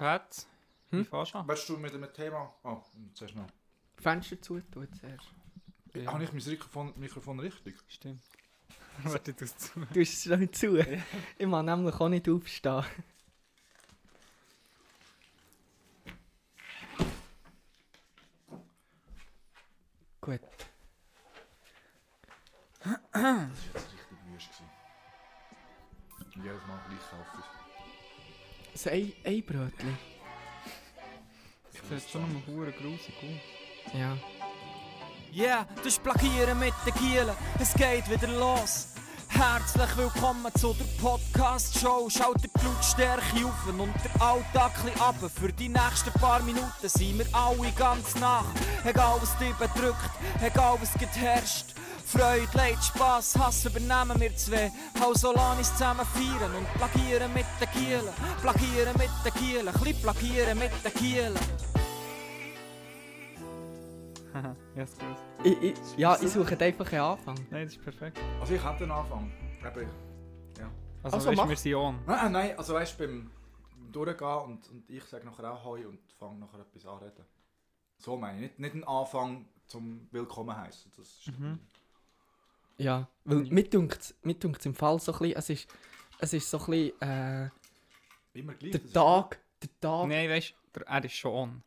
Pat, Hm? wie fährst du? Willst du mit einem Thema... Oh, zuerst noch. Fenster zu tun zuerst. Ja. Habe ich mein Mikrofon, Mikrofon richtig? Stimmt. Warte, du zu. Du hast es schon zu. Ich mag nämlich auch nicht aufstehen. Gut. Das war jetzt richtig wüst. jedes Mal gleich kaufe ich. So ein, ein Brötchen. Das sieht schon noch hure grusig aus. Ja. Yeah, das ist Plagieren mit den Gielen. Es geht wieder los. Herzlich willkommen zu der Podcast-Show. Schaut die Blutstärke auf und der Alltag ein bisschen runter. Für die nächsten paar Minuten sind wir alle ganz nach. Egal was dich bedrückt, egal was herrscht. Freude, Leid, Spass, Hass übernehmen wir zwei. Lass uns zusammen feiern und plagieren mit den Gielen. Plagieren mit den Gielen, ein bisschen plagieren mit den Gielen. Haha, ja, gut. Ich, ich, ja, ich suche einfach einen Anfang. Nein, das ist perfekt. Also ich hätte den Anfang. Eben, Also, Also weißt, wir sind on. Nein, nein, also weißt du, beim Durchgehen und, und ich sage nachher auch Hoi und fange nachher etwas anreden. So meine ich. Nicht, nicht ein Anfang zum Willkommen heißen. Das ist Mhm. Ja, weil mir dunkt es im Fall so ein bisschen, es ist, es ist so ein bisschen, äh, immer gleich. der das ist Tag, der Tag, Nein, weißt du, er ist schon on.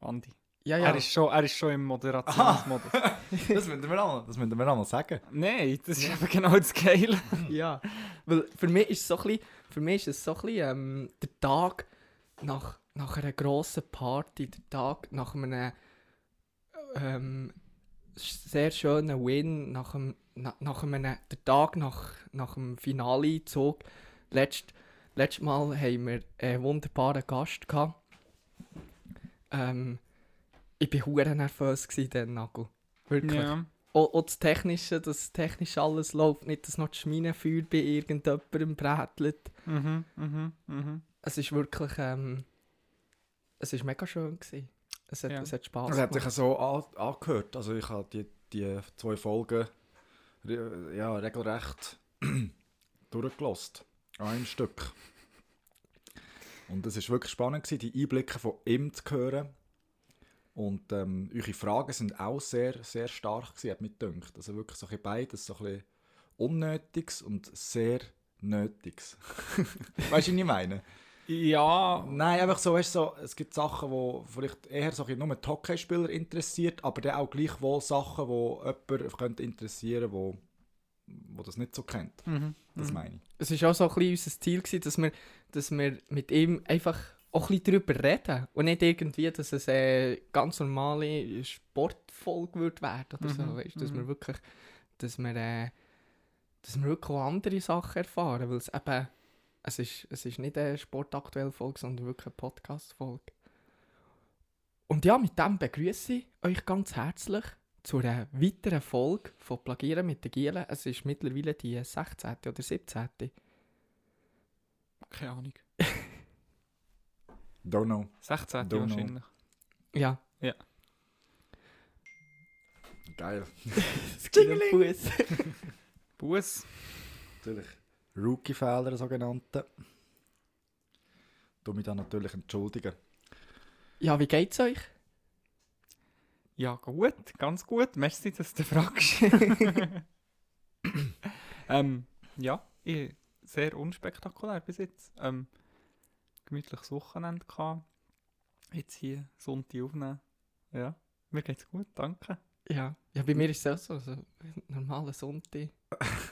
Andi. ja, ja, Er, ist schon, er ist schon im Moderationsmodus. gut. Das müssen wir auch, das müssen wir auch noch sagen. Nein, das ist eben genau das Geile. ja, weil für mich ist es so ein bisschen, für mich ist es so ein bisschen, ähm, der Tag nach, nach einer grossen Party, der Tag nach einem, ähm, sehr schönen Win, nach, einem, na, nach einem, der Tag nach, nach dem Finale-Zug. Letzt, letztes Mal haben wir einen wunderbaren Gast gehabt. Ähm, ich war hure nervös den Nagel. Wirklich. Ja. Auch, auch das Technische, dass technisch alles läuft, nicht, dass noch das Schminenfeuer bei irgendjemandem brätelt. Mhm, mhm, mhm. Es ist wirklich, ähm, es ist mega schön gewesen. Es hat, Ja. es hat Spaß Das hat sich so an, angehört. Also ich habe die, die zwei Folgen ja, regelrecht durchgelost. An einem Stück. Und es war wirklich spannend, gewesen, die Einblicke von ihm zu hören. Und ähm, eure Fragen sind auch sehr, sehr stark gewesen, hat mich gedacht. Also wirklich so ein bisschen beides, so ein bisschen Unnötiges und sehr Nötiges. weißt du, was ich meine? Ja, Nein, einfach so, weißt, so, es gibt Sachen, die vielleicht eher so ein nur die Hockeyspieler interessiert, aber dann auch gleichwohl Sachen, die jemanden könnte interessieren wo, wo das nicht so kennt. mhm, Das mhm. meine ich. Es war auch so ein bisschen unser Ziel, gewesen, dass wir, dass wir mit ihm einfach auch ein bisschen darüber reden. Und nicht irgendwie, dass es eine ganz normale Sportfolge wird werden oder so. Mhm, Weißt, dass mhm. wir wirklich, dass wir, äh, dass wir wirklich auch andere Sachen erfahren. Weil es eben, es ist, es ist nicht eine sportaktuelle Folge, sondern wirklich eine Podcast-Folge. Und ja, mit dem begrüße ich euch ganz herzlich zu einer weiteren Folge von Plagieren mit den Gielen. Es ist mittlerweile die 16. oder 17. Keine Ahnung. Don't know. 16 Don't know. wahrscheinlich. Ja. Geil. Fuß. Bus. Natürlich. Rookie-Fehler, sogenannte. Du mich dann natürlich entschuldigen. Ja, wie geht's euch? Ja, gut, ganz gut. Merci, dass du fragst. ähm, ja, ich, sehr unspektakulär bis jetzt. Ähm, gemütliches Wochenende gehabt. Jetzt hier Sonntag aufnehmen. Ja, mir geht's gut, danke. Ja. Ja, bei mir ist es auch so. so ein normaler Sonntag.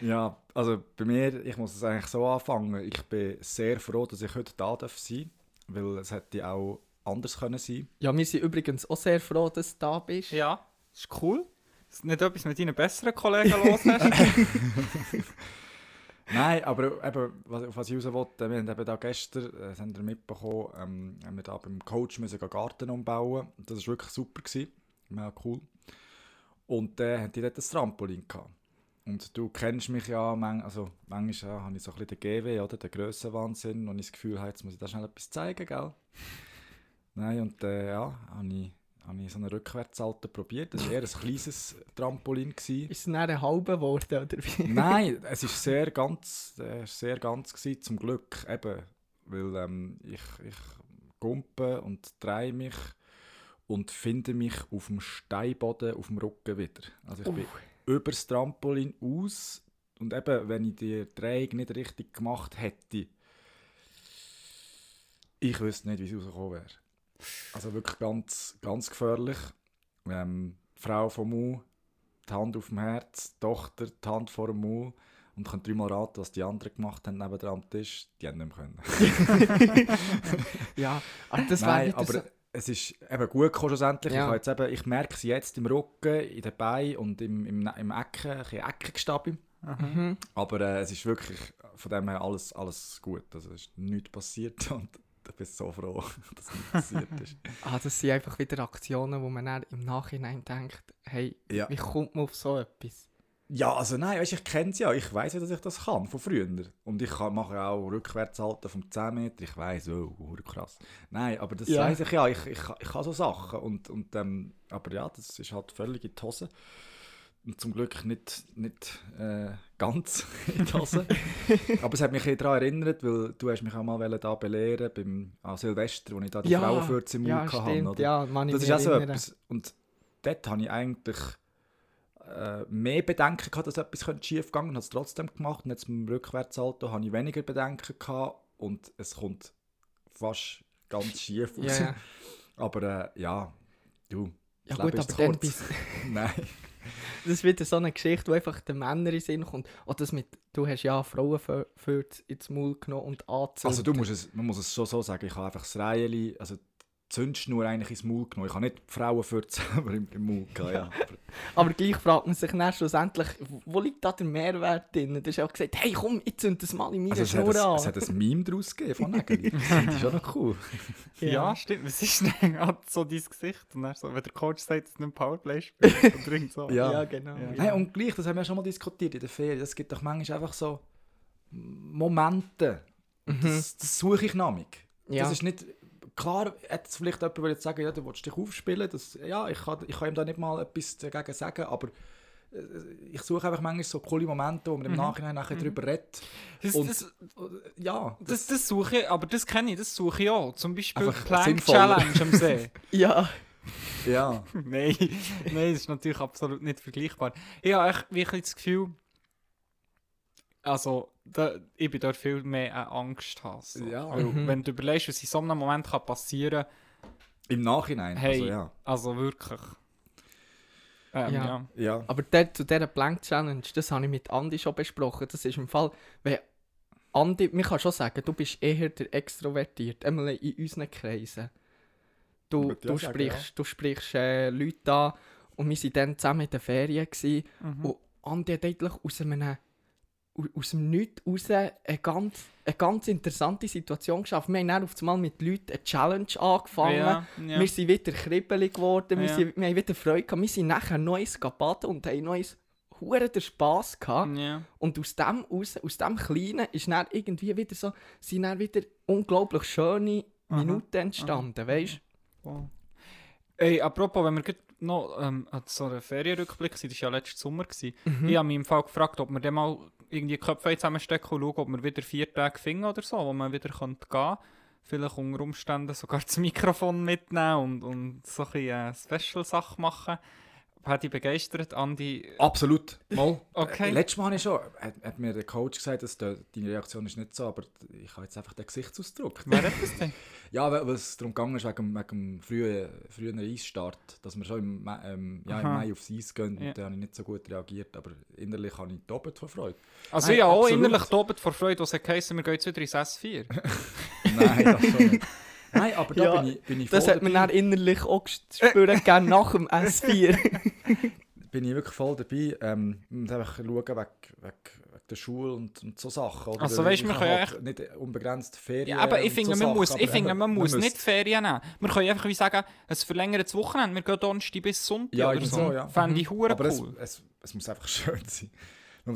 Ja, also bei mir, ich muss es eigentlich so anfangen. Ich bin sehr froh, dass ich heute da darf sein weil es hätte auch anders können sein Ja, wir sind übrigens auch sehr froh, dass du da bist. Ja, ist cool. Du nicht etwas mit deinen besseren Kollegen los. Nein, aber eben, was, auf was ich raus wollte, wir haben eben da gestern, äh, das habt ihr mitbekommen, ähm, haben wir da beim Coach müssen gehen Garten umbauen. Das war wirklich super. Gewesen. Mega cool. Und dann äh, hatte ich dort ein Trampolin. Gehabt. Und du kennst mich ja, man, also manchmal ja, habe ich so ein bisschen den GW, oder, den Grössenwahnsinn, und ich das Gefühl jetzt muss ich da schnell etwas zeigen, gell? Nein, und äh, ja, habe ich, habe ich so einen Rückwärtssalto probiert. Das war eher ein kleines Trampolin. Gewesen. Ist es dann ein halber geworden, oder wie? Nein, es ist sehr ganz, äh, sehr ganz gewesen, zum Glück. Eben, weil ähm, ich, ich gumpe und drehe mich und finde mich auf dem Steinboden auf dem Rücken wieder. Also ich bin über das Trampolin aus und eben, wenn ich die Drehung nicht richtig gemacht hätte, ich wüsste nicht, wie es rausgekommen wäre. Also wirklich ganz, ganz gefährlich. Ähm, die Frau vom Mu, die Hand auf dem Herz, die Tochter, die Hand vor dem Mu und könnt dreimal raten, was die anderen gemacht haben neben am Tisch. Die haben nicht mehr können. Ja, aber das Nein, wieder aber so... es ist eben gut gekommen schlussendlich. Ja. Ich, jetzt eben, ich merke es jetzt im Rücken, in den Beinen und im, im, im Ecken, ein bisschen Eckenstabi. Mhm. Aber äh, es ist wirklich von dem her alles, alles gut. Also es ist nichts passiert und ich bin so froh, dass nichts passiert ist. Ah, das sind einfach wieder Aktionen, wo man dann im Nachhinein denkt, hey, Ja. wie kommt man auf so etwas? Ja, also nein, weißt, ich kenne es ja. Ich weiß ja, dass ich das kann, von früher. Und ich kann, mache auch Rückwärtshalten vom 10 Meter. Ich weiß, oh, krass. Nein, aber das Ja. weiß ich ja. Ich, ich, ich kann so Sachen. Und, und, ähm, aber ja, das ist halt völlig in die Hose. Und zum Glück nicht, nicht äh, ganz in die Hose. aber es hat mich daran erinnert, weil du hast mich auch mal da belehren beim an Silvester, wo ich da die Ja, Frauenfürze im Ja, Mund hatte. ja, Das ist auch so etwas. Und dort habe ich eigentlich äh, mehr Bedenken gehabt, dass etwas schief gehen und habe es trotzdem gemacht. Und jetzt beim Rückwärtssalto habe ich weniger Bedenken gehabt und es kommt fast ganz schief raus. ja. Aber äh, ja, du. Ja gut, aber ist dann bist Nein. das ist wieder so eine Geschichte, wo einfach den Männern in den Sinn kommt. Oder das mit, du hast ja Frauen für, für ins Maul genommen und angezündet. Also du musst es, man muss es schon so sagen, ich habe einfach das Reihen, also Zündschnur eigentlich ins Maul genommen. Ich habe nicht die Frauen für selber im, im Maul gehabt, ja. Aber- gleich fragt man sich dann schlussendlich, wo liegt da der Mehrwert drin? Du hast auch gesagt, hey komm, ich zünd das mal in meiner Also es, hat Schnur ein, an. es hat ein Meme daraus gegeben von Nägeli. Das ist schon noch cool. Ja, stimmt. Was ist denn gerade so dein Gesicht? Und dann so, wenn der Coach sagt, dass du nicht Powerplay irgend so. Ja. ja, genau. Ja. Nein, und gleich, das haben wir ja schon mal diskutiert in der Ferien, es gibt doch manchmal einfach so Momente, das, das suche ich. Mhm. Ja. Das ist nicht, klar, jetzt vielleicht jemand würde jetzt sagen, ja, du willst dich aufspielen, das, ja, ich kann, ich kann ihm da nicht mal etwas dagegen sagen, aber äh, ich suche einfach manchmal so coole Momente, wo man im Nachhinein nachher drüber redet. Das, Und- das, Ja, das, das suche ich, aber das kenne ich, das suche ich auch. Zum Beispiel Plank. Challenge am See. Ja, ja. nein, nein, das ist natürlich absolut nicht vergleichbar. Ich habe echt wirklich das Gefühl, also da, ich bin dort viel mehr eine Angst. So. Ja. Mhm. Wenn du überlegst, was in so einem Moment kann passieren Im Nachhinein, Hey. also ja. also wirklich. Ähm, Ja. ja. Ja, aber der, zu dieser Blank Challenge, das habe ich mit Andi schon besprochen. Das ist im Fall, wenn Andi, man kann schon sagen, du bist eher der Extrovertiert, einmal in unseren Kreisen. Du, du sagen, sprichst, du sprichst äh, Leute an und wir waren dann zusammen in den Ferien. Gewesen, Mhm. Und Andi hat eigentlich aus einem, aus dem Nichts raus eine ganz, eine ganz interessante Situation geschaffen. Wir haben dann auf einmal mit Leuten eine Challenge angefangen. Ja, ja. Wir sind wieder kribbelig geworden, wir, Ja. sind, wir haben wieder Freude gehabt. Wir sind nachher neues baden und haben neues Huren den Spass gehabt. Und aus dem, raus, aus dem Kleinen ist dann irgendwie wieder so, sind dann wieder unglaublich schöne Aha, Minuten entstanden, weißt Wow. Ey, apropos, wenn wir noch ähm, an so einen Ferienrückblick sind, das war ja letzten Sommer. Gewesen. du? Ich habe mich im Fall gefragt, ob wir dann mal irgendwie Köpfe zusammenstecken und schauen, ob wir wieder vier Tage finden oder so, wo man wieder gehen Vielleicht unter Umständen sogar das Mikrofon mitnehmen und, und so ein bisschen äh, Special-Sache machen. Hat dich begeistert, Andi? absolut. Mal. Okay. Äh, Letztes Mal habe ich schon, hat, hat mir der Coach gesagt, dass de, deine Reaktion ist nicht so, aber ich habe jetzt einfach den Gesichtsausdruck. Wer hat das denn? Ja, weil weil es darum gegangen ist, wegen, wegen dem frühen, frühen Eisstart, dass wir schon im, ähm, ja, im. Mai aufs Eis gehen Ja. und da habe ich nicht so gut reagiert, aber innerlich habe ich doppelt vor Freude. Also Nein, ja, auch absolut. innerlich tobend vor Freude, was geheißen, wir gehen jetzt wieder ins S4. Nein, das schon nicht. Nein, aber da Ja, bin ich, bin ich Das hat man dann innerlich auch spüren gegeben nach dem S4. bin ich wirklich voll dabei. Ähm, und einfach schauen wegen, wegen, wegen der Schule und, und so Sachen. Oder? Also wir habe können halt nicht unbegrenzt Ferien. Ja, aber ich finde, so man muss, ich aber finde, eben, man muss nicht Ferien nehmen. Wir können einfach wie sagen, ein verlängertes Wochenende, wir gehen Donnerstag bis Sonntag Ja, oder so. so, ja. Fände ich hure Aber es, cool. es, es muss einfach schön sein.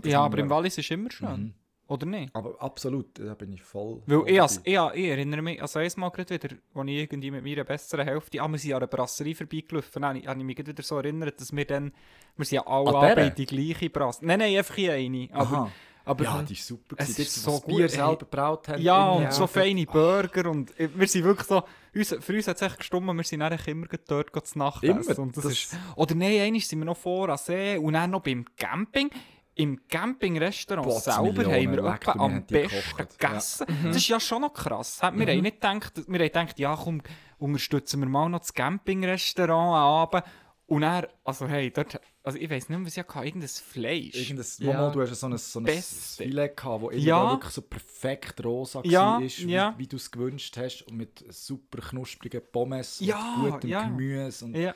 Ja, man- aber im Wallis ist immer schön. Mhm. Oder nicht? Aber absolut, da bin ich voll. Weil voll ich, als, ich, ich erinnere mich, also einmal gerade wieder, als ich irgendwie mit meiner besseren Hälfte, ah, wir sind an einer Brasserie vorbeigelaufen, dann habe ich, habe ich mich gerade wieder so erinnert, dass wir dann, wir sind ja alle An Abend die gleiche Brasserie. Nein, nein, einfach in eine. Aber Aha. Aber Ja, die ist super. Es ist so gut. Bier selber gebraut haben. Ja, und so feine Burger und äh, wir sind wirklich so, uns, für uns hat es echt gestummt, wir sind echt immer dort zu Nacht Immer? essen. Und das Das- ist, oder nein, einmal sind wir noch vor am See und dann noch beim Camping. Im Campingrestaurant selber haben wir leck, etwa am besten gekocht. Ja. gegessen. Das ist ja schon noch krass. Wir haben nicht gedacht, wir haben gedacht, ja komm, unterstützen wir mal noch das Campingrestaurant am Abend. Und dann, also hey, dort, also ich weiß nicht mehr, was ich hatte, irgendein Fleisch. Irgendein, Ja. Momo, du hast so ein, so ein Beste. Filet gehabt, wo irgendwie Ja. wirklich so perfekt rosa Ja, war, wie, ja. wie du es gewünscht hast. Und mit super knusprigen Pommes Ja, und gutem ja. Gemüse. Und, ja.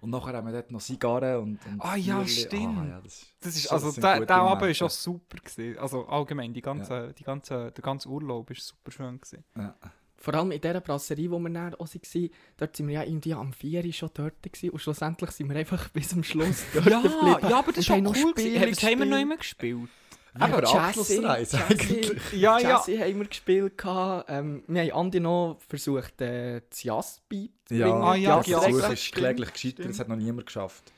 Und nachher haben wir dort noch Zigarren und, und Ah, ja, Bierli. stimmt. Ah, ja, das, Das ist, so- also der, der Abend war auch super. Gewesen. Also allgemein, die ganze, die ganze, der ganze Urlaub war super schön. Gewesen. Ja. Vor allem in dieser Brasserie, wo wir dann auch waren, dort sind wir ja irgendwie am 4 Uhr schon dort gewesen, und schlussendlich sind wir einfach bis zum Schluss dort geblieben. ja, aber das haben noch cool. Spiele Was haben wir noch immer gespielt? Jazzy, Abschlussreise eigentlich. Ja, ja. Jazzy haben wir gespielt. Ähm, wir haben Andi noch versucht, äh, das Jass beizubringen. Ja, Ah, ja, der ja, Versuch stimmt, ist kläglich gescheitert, das hat noch niemand geschafft.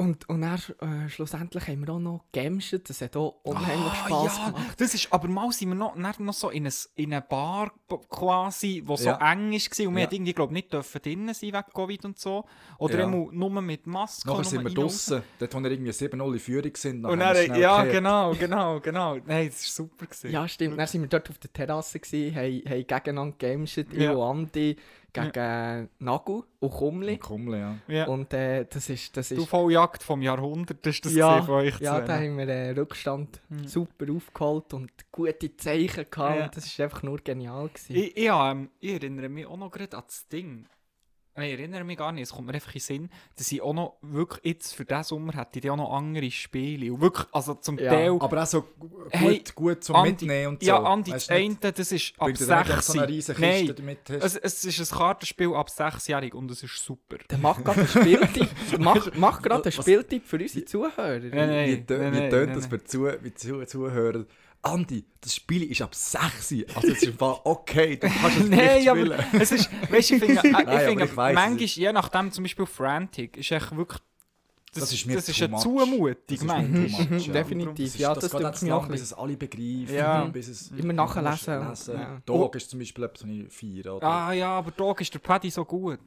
Und, und dann äh, schlussendlich haben wir auch noch gemscht. Das hat auch unheimlich Ah, Spass ja, gemacht. das ist, aber mal sind wir noch, noch so in, ein, in eine Bar quasi, wo so Ja. eng war und wir Ja. hat irgendwie, glaub, nicht dürfen drinnen sein wegen Covid und so. Oder Ja. immer nur mit Maske. Nachher nur sind wir draussen, dort wo wir irgendwie 7-0 in Führung sind. Und haben dann, ja, gekehrt. genau, genau, genau. Nein, das war super. Gewesen. Ja, stimmt. Dann sind wir dort auf der Terrasse, gewesen, haben, haben gegeneinander gemscht. Ich und Andi gegen Nagel und Kumli. Und Kummel, ja. Ja. Und äh, das ist... Das Du ist Volljagd vom Jahrhundert, ist das ja, von euch ja, da haben wir äh, Rückstand Mhm. super aufgeholt und gute Zeichen gehabt. Ja. Das war einfach nur genial. Gewesen. Ich, ich, ähm, ich erinnere mich auch noch gerade an das Ding. Nein, ich erinnere mich gar nicht, es kommt mir einfach in den Sinn, dass ich auch noch wirklich jetzt für diesen Sommer hätte ich auch noch andere Spiele. Und wirklich, also zum Ja, Teil... Aber auch so gut, Hey, gut zum Andi- Mitnehmen und so. Ja, Andi, Weisst das eine, das ist ab Bringt dir dann nicht 6. so eine Kiste Nein, damit hast. es, es ist ein Kartenspiel ab 6-jährig und es ist super. Der macht gerade einen Spieltipp. Der macht, macht gerade einen Spieltipp für unsere Zuhörer. Nein, nein. wie tönt nein, das nein. für Zuhörer? Andi, das Spiel ist ab 6. Also es ist okay, du kannst es Nein, nicht aber spielen. es ist, weißt ich finde, äh, ich finde ich weiss, manchmal, je nachdem, zum Beispiel Frantic, ist echt wirklich, das, Das ist mir das ist eine. Zumutung, Das manchmal. too much, ja. Definitiv. Das, Ja, ist, das das geht auch bis es alle begreifen. Ja. Bis es Immer nachlesen. lesen. Ja. Dog ist zum Beispiel etwas, was ich feiere. Ah ja, aber Dog ist der Paddy so gut.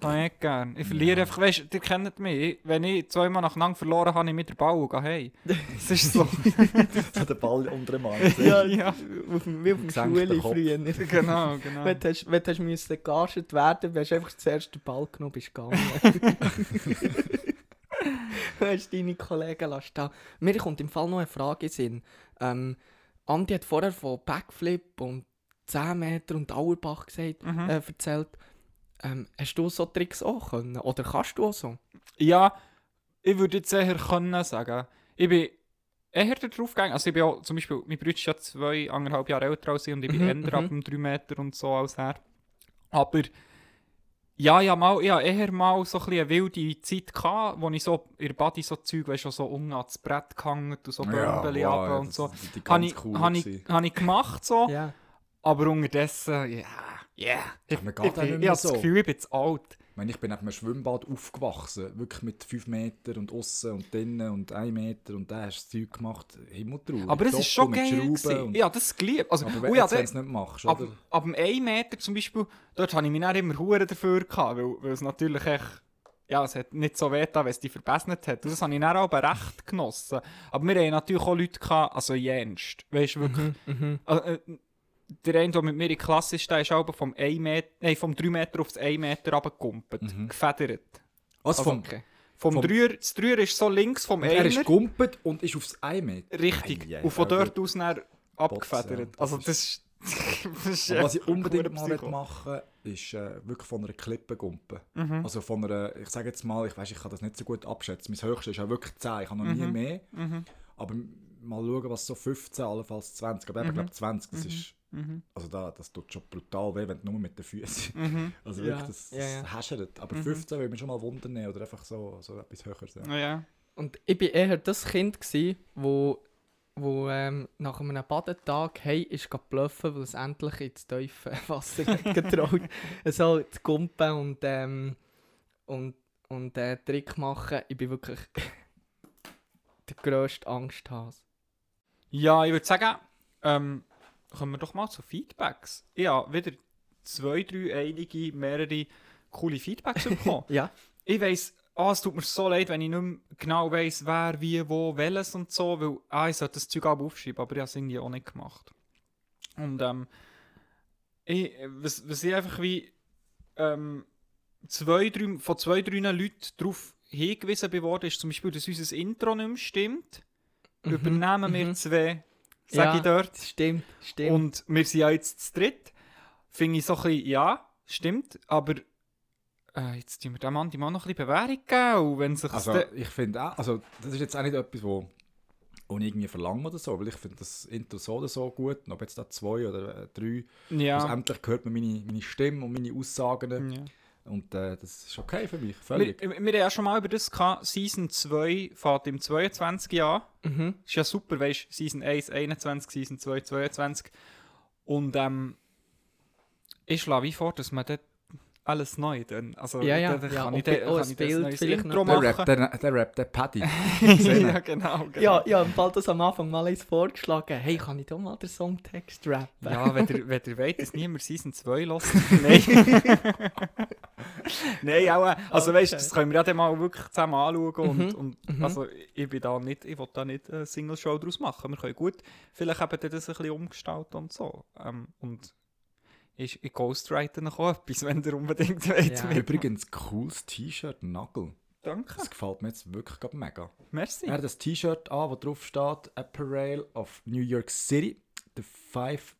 Kann ich nicht gern. Ich verliere einfach, weißt du, ihr kennt mich. Ich- Wenn ich zweimal nacheinander verloren habe, ich mit der Ball und gehe hey. Das ist so. so der Ball unter dem Arm. Ja, ja. Auf dem, wie auf dem Schule früher. Genau, genau. Wenn du, hast, wenn du hast müssen gegagert werden musst, du einfach zuerst den Ball genommen bist gegangen. du hast deine Kollegen lassen. Da. Mir kommt im Fall noch eine Frage in Sinn. Ähm, Andi hat vorher von Backflip und 10 Meter und Auerbach gesagt, Mhm. äh, erzählt. Ähm, hast du so Tricks auch können? Oder kannst du auch so? Ja, ich würde jetzt eher können sagen. Ich bin eher darauf gegangen. Also ich bin auch, zum Beispiel, mein Bruder ist ja zwei, anderthalb Jahre älter als ich und ich bin Mhm, eher ab mhm. dem 3 Meter und so als er. Aber ja, ja, mal, ja, eher mal so ein bisschen eine wilde Zeit gehabt, wo ich so in der Body so Zeug, weißt du, so unten ans Brett gehangen und so Bömbeli wow, ja, und das- so. Die, die Habe ganz ich, cool hab ich, hab ich gemacht so, Ja. aber unterdessen, ja, ja. Ich, ich, ich, auch ich, mehr habe das so. Gefühl, ich bin zu alt. Ich, meine, ich bin neben einem Schwimmbad aufgewachsen, wirklich mit 5 Meter und außen und drinnen und 1 Meter und da hast du das Zeug gemacht, Himmeltrauer. Aber es ist schon geil. Ja, das geliebt. Also, Aber wenn ja, du es nicht machst, ab, oder? ab dem 1 Meter zum Beispiel, dort habe ich mich dann immer Huren dafür gehabt, weil, weil es natürlich echt, ja, es hat nicht so weh getan, wenn es dich verbessert hat. Und das habe ich dann auch recht genossen. Aber wir haben natürlich auch Leute gehabt, also jenst, weißt du, wirklich. Mhm. Also, äh, der eine, der mit mir in der Klasse ist, der ist auch vom, 1 Meter, nein, vom 3 Meter auf das 1 Meter runtergekumpelt, Mhm. gefedert. Also, vom, Okay. Vom, Vom- Dreier, das Dreier ist so links vom er ist gumpet und ist aufs 1 Meter. Richtig. Ei, ei, und von dort aus dann abgefedert. also Das ist... das ist Aber was ich unbedingt mal machen ist äh, wirklich von einer Klippe gumpen. Mhm. Also von einer, ich sage jetzt mal, ich weiß, ich kann das nicht so gut abschätzen. Mein höchstes ist ja wirklich 10, ich habe noch nie Mhm. mehr. Mhm. Aber mal schauen, was so 15, allenfalls 20. Aber ich Mhm. glaube 20, das Mhm. ist, Mhm. also da, das tut schon brutal weh, wenn du nur mit den Füßen. Mhm. Also Ja, wirklich, das, das ja, ja. häschert. Aber Mhm. 15 würde mich schon mal wundern nehmen oder einfach so, so etwas höher sein. Ja, ja. Und ich war eher das Kind, gsi, wo, wo ähm, nach einem Badetag hey, ist bluffen, weil es endlich ins tiefe Wasser getraut so zu kumpen und, ähm, und, und äh, Trick machen. Ich bin wirklich der grösste Angsthase. Ja, ich würde sagen, ähm, kommen wir doch mal zu Feedbacks. Habe wieder zwei, drei, einige, mehrere coole Feedbacks bekommen. Ja. ich weiss, ah, es tut mir so leid, wenn ich nicht mehr genau weiss, wer, wie, wo, welches und so, weil ah, ich sollte das Zeug auch aufschreiben, aber ich habe es irgendwie auch nicht gemacht. Und ähm, ich, was, was ich einfach wie ähm, zwei, drei, von zwei, drei Leuten darauf hingewiesen bin worden, ist zum Beispiel, dass unser Intro nicht mehr stimmt. Übernehmen wir mhm. zwei, sage Ja. ich dort. Stimmt, stimmt. Und wir sind ja jetzt zu dritt. Finde ich so ein bisschen, ja, stimmt, aber äh, jetzt tun wir dem Mann die mal noch ein bisschen Bewährung geben. Und wenn sich Also, ich finde auch, also, das ist jetzt auch nicht etwas, wo und irgendwie verlangen oder so, weil ich finde das Intro so oder so gut, und ob jetzt da zwei oder äh, drei, ja, schlussendlich hört man meine, meine Stimme und meine Aussagen ja. Und äh, das ist okay für mich, Wir, völlig. wir, wir haben ja schon mal über das gehabt. Season 2 fährt im 22 Jahr. mhm. ist ja super, weißt du, Season 1 21, Season 2 22. Und ähm, ich schlage wie vor, dass man dort alles neu dann. Also, Ja, ja, da, da ja, kann ich, da, bi- auch kann ein ich das Bild vielleicht Intro noch. Der machen. Rap, der, der Rap, der Paddy. ja, genau. genau. Ja, ja, im Fall das am Anfang mal eins vorgeschlagen. Hey, kann ich doch mal den Songtext rappen? Ja, wenn ihr, wenn ihr wollt, dass niemand Season 2 lässt. Nein. Nein, auch, äh, also weißt du, das können wir ja dann mal wirklich zusammen anschauen. Und, Mhm, und mhm. also ich bin da nicht, ich will da nicht eine Single-Show daraus machen. Wir können gut vielleicht eben dann das ein bisschen umgestalten und so. Ähm, und ich, ich ghostwrite noch etwas, wenn ihr unbedingt wollt. Ja. Übrigens, cooles T-Shirt, Nagel. Danke. Das gefällt mir jetzt wirklich gerade mega. Merci. Er hat das T-Shirt an, wo drauf steht Apparel of New York City, the five,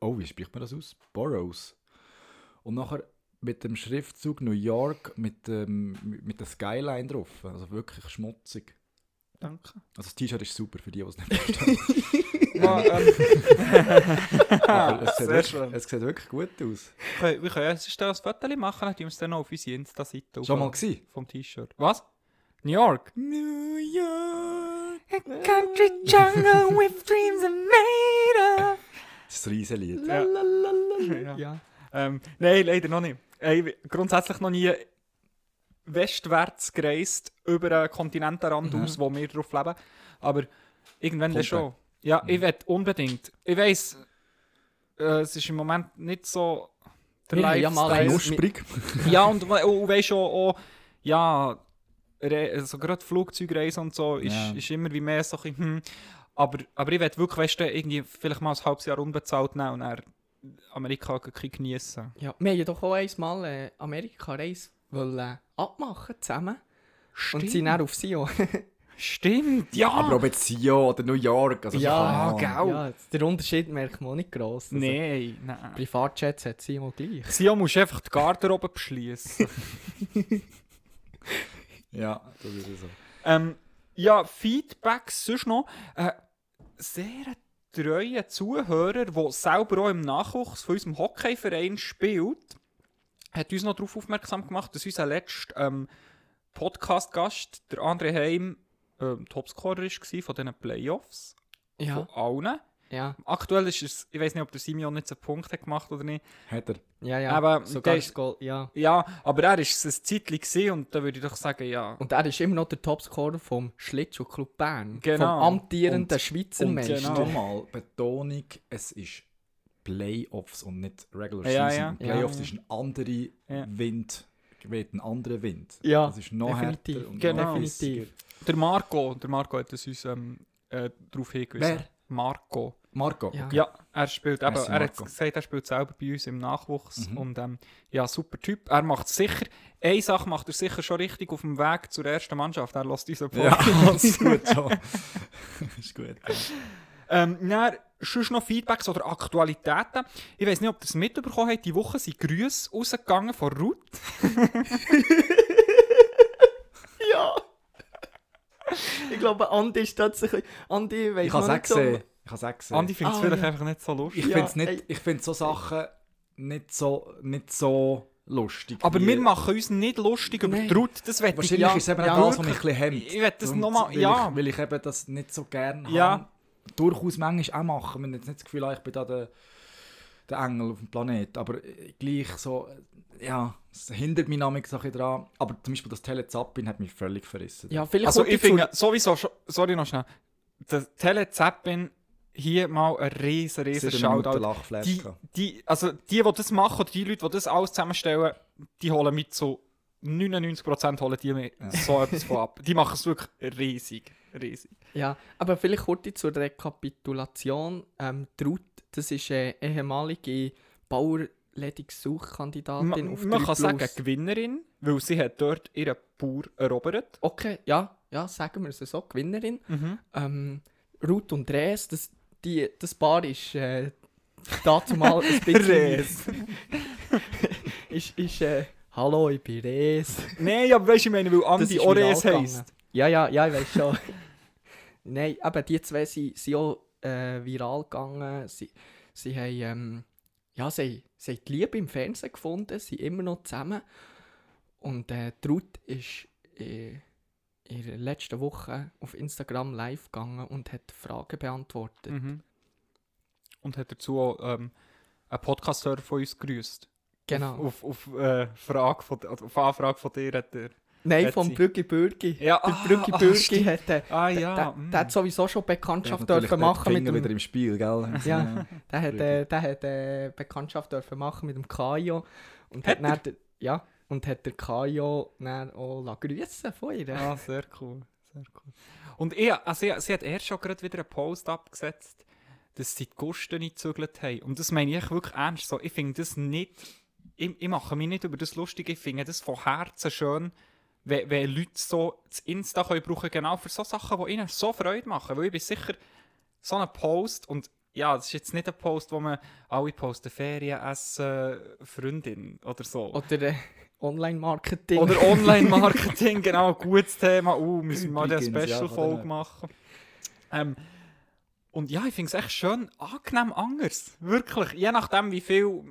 oh, wie spricht man das aus? Boroughs. Und nachher mit dem Schriftzug New York mit, ähm, mit der Skyline drauf. Also wirklich schmutzig. Danke. Also das T-Shirt ist super für die, die es nicht verstehen. Ja, ähm, Aber es, sieht wirklich, es sieht wirklich gut aus. wir können- wir können ja sonst ein Foto machen, dann tun wir es dann noch auf unsere Insta-Seite. Schon mal gesehen? Vom T-Shirt. Was? New York? New York. A country jungle with dreams are made of. Das ist ein Riesenlied. Ja. Lalalala. Ja. Ähm, nein, leider noch nicht. Ey, grundsätzlich noch nie westwärts gereist, über einen Kontinentenrand Mhm. aus, wo wir drauf leben. Aber irgendwann dann schon. Ja, ich will unbedingt. Ich weiss, äh, es ist im Moment nicht so der Wir haben ja mal Lifestyle. Knusprig. Ja, und, und weißt schon, auch, ja, re- also gerade Flugzeugreisen und so ist, Ja. ist immer wie mehr so ein bisschen, hm. aber, aber ich will wirklich, weißt du, irgendwie vielleicht mal ein halbes Jahr unbezahlt nehmen und dann Amerika geniessen. Ja, wir haben ja doch auch einmal äh, Amerika-Reise wollen, abmachen zusammen. Und sind dann auf Sion. Stimmt, ja. Aber ob jetzt Sion oder New York. Also Ja. Ahnung. ja, der Unterschied merkt man auch nicht gross. Also, Nein, nein. Privatjets hat Sion gleich. Sion musst du einfach die Garderobe beschließen. Ja, das ist so. ähm, ja, Feedbacks sonst noch. Äh, sehr treuer Zuhörer, der selber auch im Nachwuchs von unserem Hockeyverein spielt, hat uns noch darauf aufmerksam gemacht, dass unser letzter ähm, Podcast-Gast, der André Heim, ähm, Topscorer war von diesen Playoffs. Ja, Von allen. ja, Aktuell ist es, ich weiß nicht, ob der Simeon jetzt einen Punkt hat gemacht oder nicht. Hat er. ja, ja. Aber Sogar ist- Goal, ja. Ja, aber er war es ein Zeitchen und da würde ich doch sagen, ja. Und er ist immer noch der Topscorer vom Schlittschuhclub Bern. Genau. Vom amtierenden Und- Schweizer Und Meister. Genau. nochmal, Betonung, es ist Playoffs und nicht Regular Ja, Season. ja. Playoffs Ja. ist ein anderer Ja. Wind, weht ein anderer Wind. Ja, das ist noch definitiv. härter und Genau. noch Definitiv. Der Marco, der Marco hat es uns ähm, äh, darauf hingewiesen. Wer? Marco. Marco. Ja. okay. Ja, er spielt eben, er hat gesagt, er spielt selber bei uns im Nachwuchs Mhm. und ähm, ja, super Typ. Er macht sicher, eine Sache macht er sicher schon richtig auf dem Weg zur ersten Mannschaft. Er lässt unseren Ja, Podcast. ist gut so. ist gut. Ja. Ähm, dann, sonst noch Feedbacks oder Aktualitäten. Ich weiß nicht, ob ihr es mitbekommen habt, die Woche sind Grüße rausgegangen von Ruth. Ja! ich glaube, Andi ist tatsächlich. Andi weiss Ich noch es auch nicht so-. Ich habe es gesehen. Andi findet es Ah, vielleicht ja. einfach nicht so lustig. ich Ja, finde ey. nicht, ich finde so Sachen nicht so, nicht so lustig. Aber wir machen uns nicht lustig über die Ruth. Das wette ich Wahrscheinlich Ja, ist es eben ja, auch das, was mich ein bisschen hemmt. Ich will das nochmal, weil ja. Ich, weil ich eben das nicht so gerne Ja. habe. Durchaus manchmal auch machen. Man hat jetzt nicht das Gefühl, ah, ich bin da der, der Engel auf dem Planet. Aber äh, gleich so, äh, ja, es hindert mich nämlich so ein bisschen dran. Aber zum Beispiel das Telezappin hat mich völlig verrissen. Ja, vielleicht Also ich zu- finde sowieso, sorry noch schnell, der Telezappin hier mal ein riesen, riesen Shoutout. Die, die, also die, die das machen, oder die Leute, die das alles zusammenstellen, die holen mit so 99% holen die mir Ja. so etwas von ab. Die machen es wirklich riesig, riesig. Ja, aber vielleicht kurz zur Rekapitulation. Ähm, die Ruth, das ist eine ehemalige Bauerledigungssuchkandidatin Man, auf man 3 kann sagen. Gewinnerin, weil sie hat dort ihren Bauer erobert. Okay, ja, ja, sagen wir es so, Gewinnerin. Mhm. Ähm, Ruth und Res, das, die, das Paar ist äh, dazu mal ein bisschen... Res. ist, ist äh, Hallo, ich bin Res. Nein, aber weißt du, ich meine, weil Andi Ores viral heisst. Ja, ja, ja, ich weiß schon. Nein, aber die zwei sind, sind auch äh, viral gegangen. Sie, sie haben, ähm, ja, sie, sie haben die Liebe im Fernsehen gefunden, sind immer noch zusammen. Und äh, Ruth ist äh, in der letzten Woche auf Instagram live gegangen und hat Fragen beantwortet. Mhm. Und hat dazu auch ähm, einen Podcast-Hörer von uns gegrüßt. Genau. Auf, auf, auf, äh, Frage von, also auf Anfrage von dir hat er. Nein, hat vom Brügge Bürgi. Ja, Der ah, Brügge ah, Bürgi stimmt. hat, äh, Ah ja. der, mm. der hat sowieso schon Bekanntschaft natürlich dürfen machen mit dem... wieder im Spiel, gell? Ja. Der hat, äh, der hat äh, Bekanntschaft dürfen machen mit dem Kajo. Und hat, Hat dann, der- ja, und hat der Kajo dann auch la grüssen von ihr. Ah, sehr cool. Sehr cool. Und ich, also ich, sie hat erst schon gerade wieder einen Post abgesetzt, dass sie die Kosten nicht gezügelt haben. Und das meine ich wirklich ernst. So, ich finde das nicht. Ich, ich mache mich nicht über das lustig. Ich finde das von Herzen schön, wenn, wenn Leute so das Insta können brauchen genau für so Sachen, die ihnen so Freude machen. Weil ich bin sicher, so ein Post und ja, das ist jetzt nicht ein Post, wo man alle posten Ferien, Essen, Freundin oder so. Oder äh, Online-Marketing. Oder Online-Marketing, genau, gutes Thema. Uh, müssen wir mal eine ja, Special-Folge von machen. Ähm, und ja, ich finde es echt schön angenehm anders. Wirklich. Je nachdem, wie viel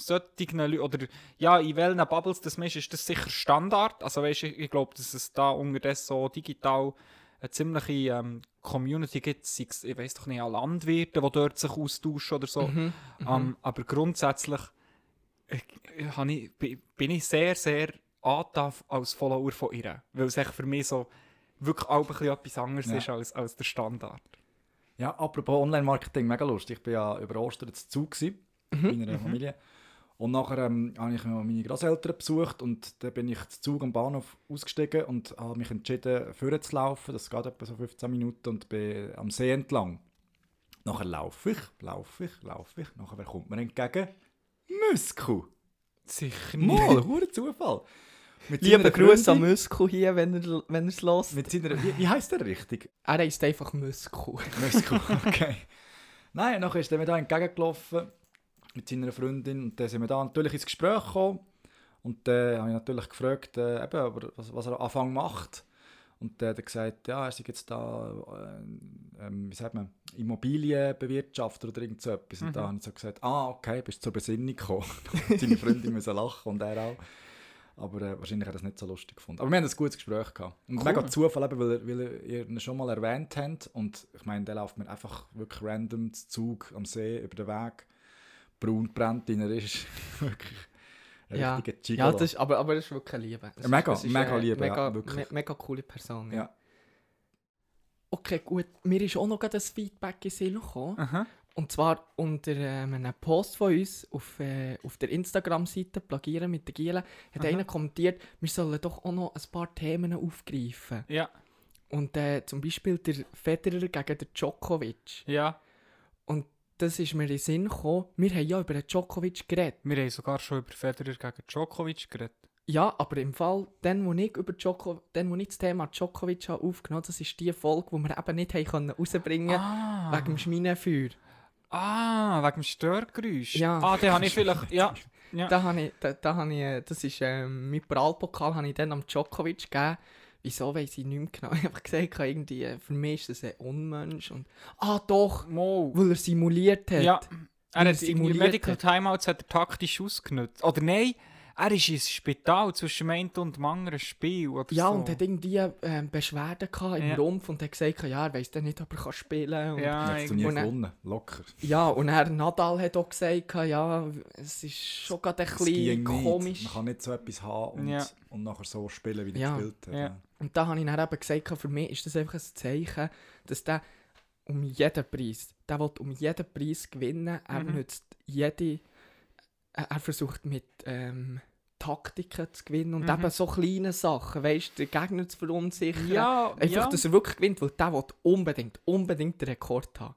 solche Leute, oder ja, in welchen Bubbles das man ist, ist das sicher Standard. Also weißt, ich, ich glaube, dass es da unterdessen so digital eine ziemliche ähm, Community gibt, sei es, ich weiß doch nicht, an Landwirte, die dort sich austauschen oder so. Mhm. Ähm, aber grundsätzlich ich, bi- bin ich sehr, sehr angetan als Follower von ihr. Weil es echt für mich so wirklich auch ein bisschen etwas anderes Ja. ist als, als der Standard. Ja, apropos Online-Marketing, mega lustig. Ich war ja über Ostern zu Zug gewesen, bei meiner Familie. Und nachher ähm, habe ich noch meine Großeltern besucht und dann bin ich zu Zug am Bahnhof ausgestiegen und habe mich entschieden, vorher zu laufen. Das geht etwa so 15 Minuten und bin am See entlang. Nachher laufe ich, laufe ich, laufe ich. Nachher wer kommt mir entgegen? Musku. Sicher nicht. Mal, hure Zufall. Mit Lieber Gruß an Musku hier, wenn er, wenn er es hört. Mit seiner, wie, wie heisst der richtig? Er heisst einfach Musku. Musku, okay. Nein, nachher ist er mir da entgegengelaufen mit seiner Freundin und dann sind wir da natürlich ins Gespräch gekommen und dann habe ich natürlich gefragt, äh, eben, aber was, was er am Anfang macht und dann hat gesagt, ja, er sei jetzt da, äh, ähm, wie sagt man, Immobilienbewirtschafter oder irgend so etwas. Und da habe ich so gesagt, ah, okay, bist zur Besinnung gekommen. Seine Freundin müssen lachen und er auch. Aber äh, wahrscheinlich hat er es nicht so lustig gefunden. Aber wir haben ein gutes Gespräch gehabt. Und Cool. mega Zufall, eben, weil, weil ihr ihn schon mal erwähnt habt. Und ich meine, der läuft mir einfach wirklich random zu Zug am See über den Weg. Braun brennt in er ist. wirklich ein Ja. richtiger Ja, Gigolo. das ist, aber, aber das ist wirklich eine Liebe. Das Mega, ist, das ist, mega Liebe, ja, Mega, wirklich. me mega coole Person. Ja. Okay, gut. Mir ist auch noch ein Feedback in Sinn gekommen. Aha. Und zwar unter ähm, einem Post von uns auf, äh, auf der Instagram-Seite Plagieren mit der Giele hat Aha. einer kommentiert, wir sollen doch auch noch ein paar Themen aufgreifen. Ja, Und äh, zum Beispiel der Federer gegen den Djokovic. ja. Und das ist mir in den Sinn gekommen, wir haben ja über den Djokovic geredet. Wir haben sogar schon über Federer gegen Djokovic geredet. Ja, aber im Fall, dann, wo ich, über Djoko, dann, wo ich das Thema Djokovic habe aufgenommen habe, das ist die Folge, die wir eben nicht haben rausbringen Ah, wegen dem Schminenfeuer. ah, wegen dem Störgeräusch. Ja. Ah, den habe ich vielleicht, ja. ja. Da habe ich, da, da habe ich, äh, das ist ähm, mein Prallpokal, habe ich dann am Djokovic gegeben. Wieso weiss ich nicht mehr genau. Ich habe gesagt, irgendwie, äh, für mich ist das ein Unmensch. Und, ah doch, Mo. weil er simuliert hat. Ja. Er hat simuliert Medical hat. Timeouts hat er taktisch ausgenutzt. Oder nein, Er ist ins Spital zwischen einen und dem anderen Spiel. Oder Ja, so. und hat irgendwie ähm, Beschwerden gehabt im Ja. Rumpf und hat gesagt, ja, er weiss dann nicht, ob er kann spielen kann. Und, Ja, und dann- gewonnen, locker. ja, und er Nadal hat auch gesagt, ja, es ist schon gerade ein bisschen nicht. komisch. Man kann nicht so etwas haben und, Ja. und nachher so spielen, wie er Ja. gespielt hat. Ja. Und da habe ich dann eben gesagt, für mich ist das einfach ein Zeichen, dass der um jeden Preis, der will um jeden Preis gewinnen, er Mhm. nützt jede, er, er versucht mit ähm, Taktiken zu gewinnen und Mhm. eben so kleine Sachen, weißt du, den Gegner zu verunsichern. Ja, Einfach, ja. dass er wirklich gewinnt, weil der will unbedingt, unbedingt den Rekord haben.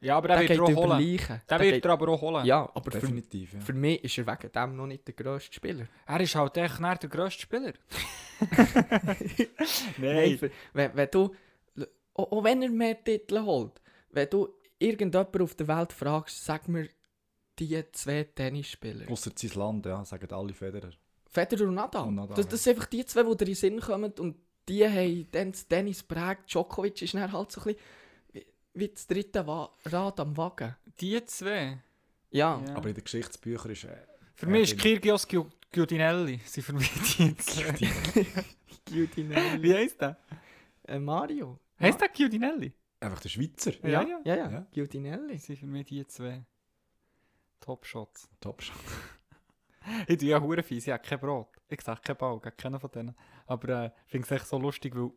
Ja, aber der, Der wird er holen. Der Der wird geht- er aber auch holen. Ja, aber für, Definitiv, ja. für mich ist er wegen dem noch nicht der grösste Spieler. Er ist halt echt nicht der grösste Spieler. Nein, für, wenn, wenn du, auch, auch wenn er mehr Titel holt, wenn du irgendjemanden auf der Welt fragst, sag mir die zwei Tennisspieler. Ausser sein Land, ja, sagen alle Federer. Federer und Nadal. Und Nadal, das, das sind einfach die zwei, die dir in den Sinn kommen und die haben dann das Tennis prägt. Djokovic ist dann halt so ein bisschen wie, das dritte Wa Rad am Wagen. Die zwei. Ja. Ja. Aber in den Geschichtsbüchern ist äh, Für mich ist. Kyrgios Giu- Giudinelli. Sie für mich die zwei. Giudinelli. Wie heisst der? Äh, Mario. Heisst der Giudinelli? einfach der Schweizer. Ja, ja, ja. ja. Ja. Giudinelli. Sie für mich die zwei. Top-Shots. Top schon. Ich tue ja hure fies, ich habe kein Brot. Ich sage kein Ball, ich keinen von denen. Aber äh, ich finde es echt so lustig, weil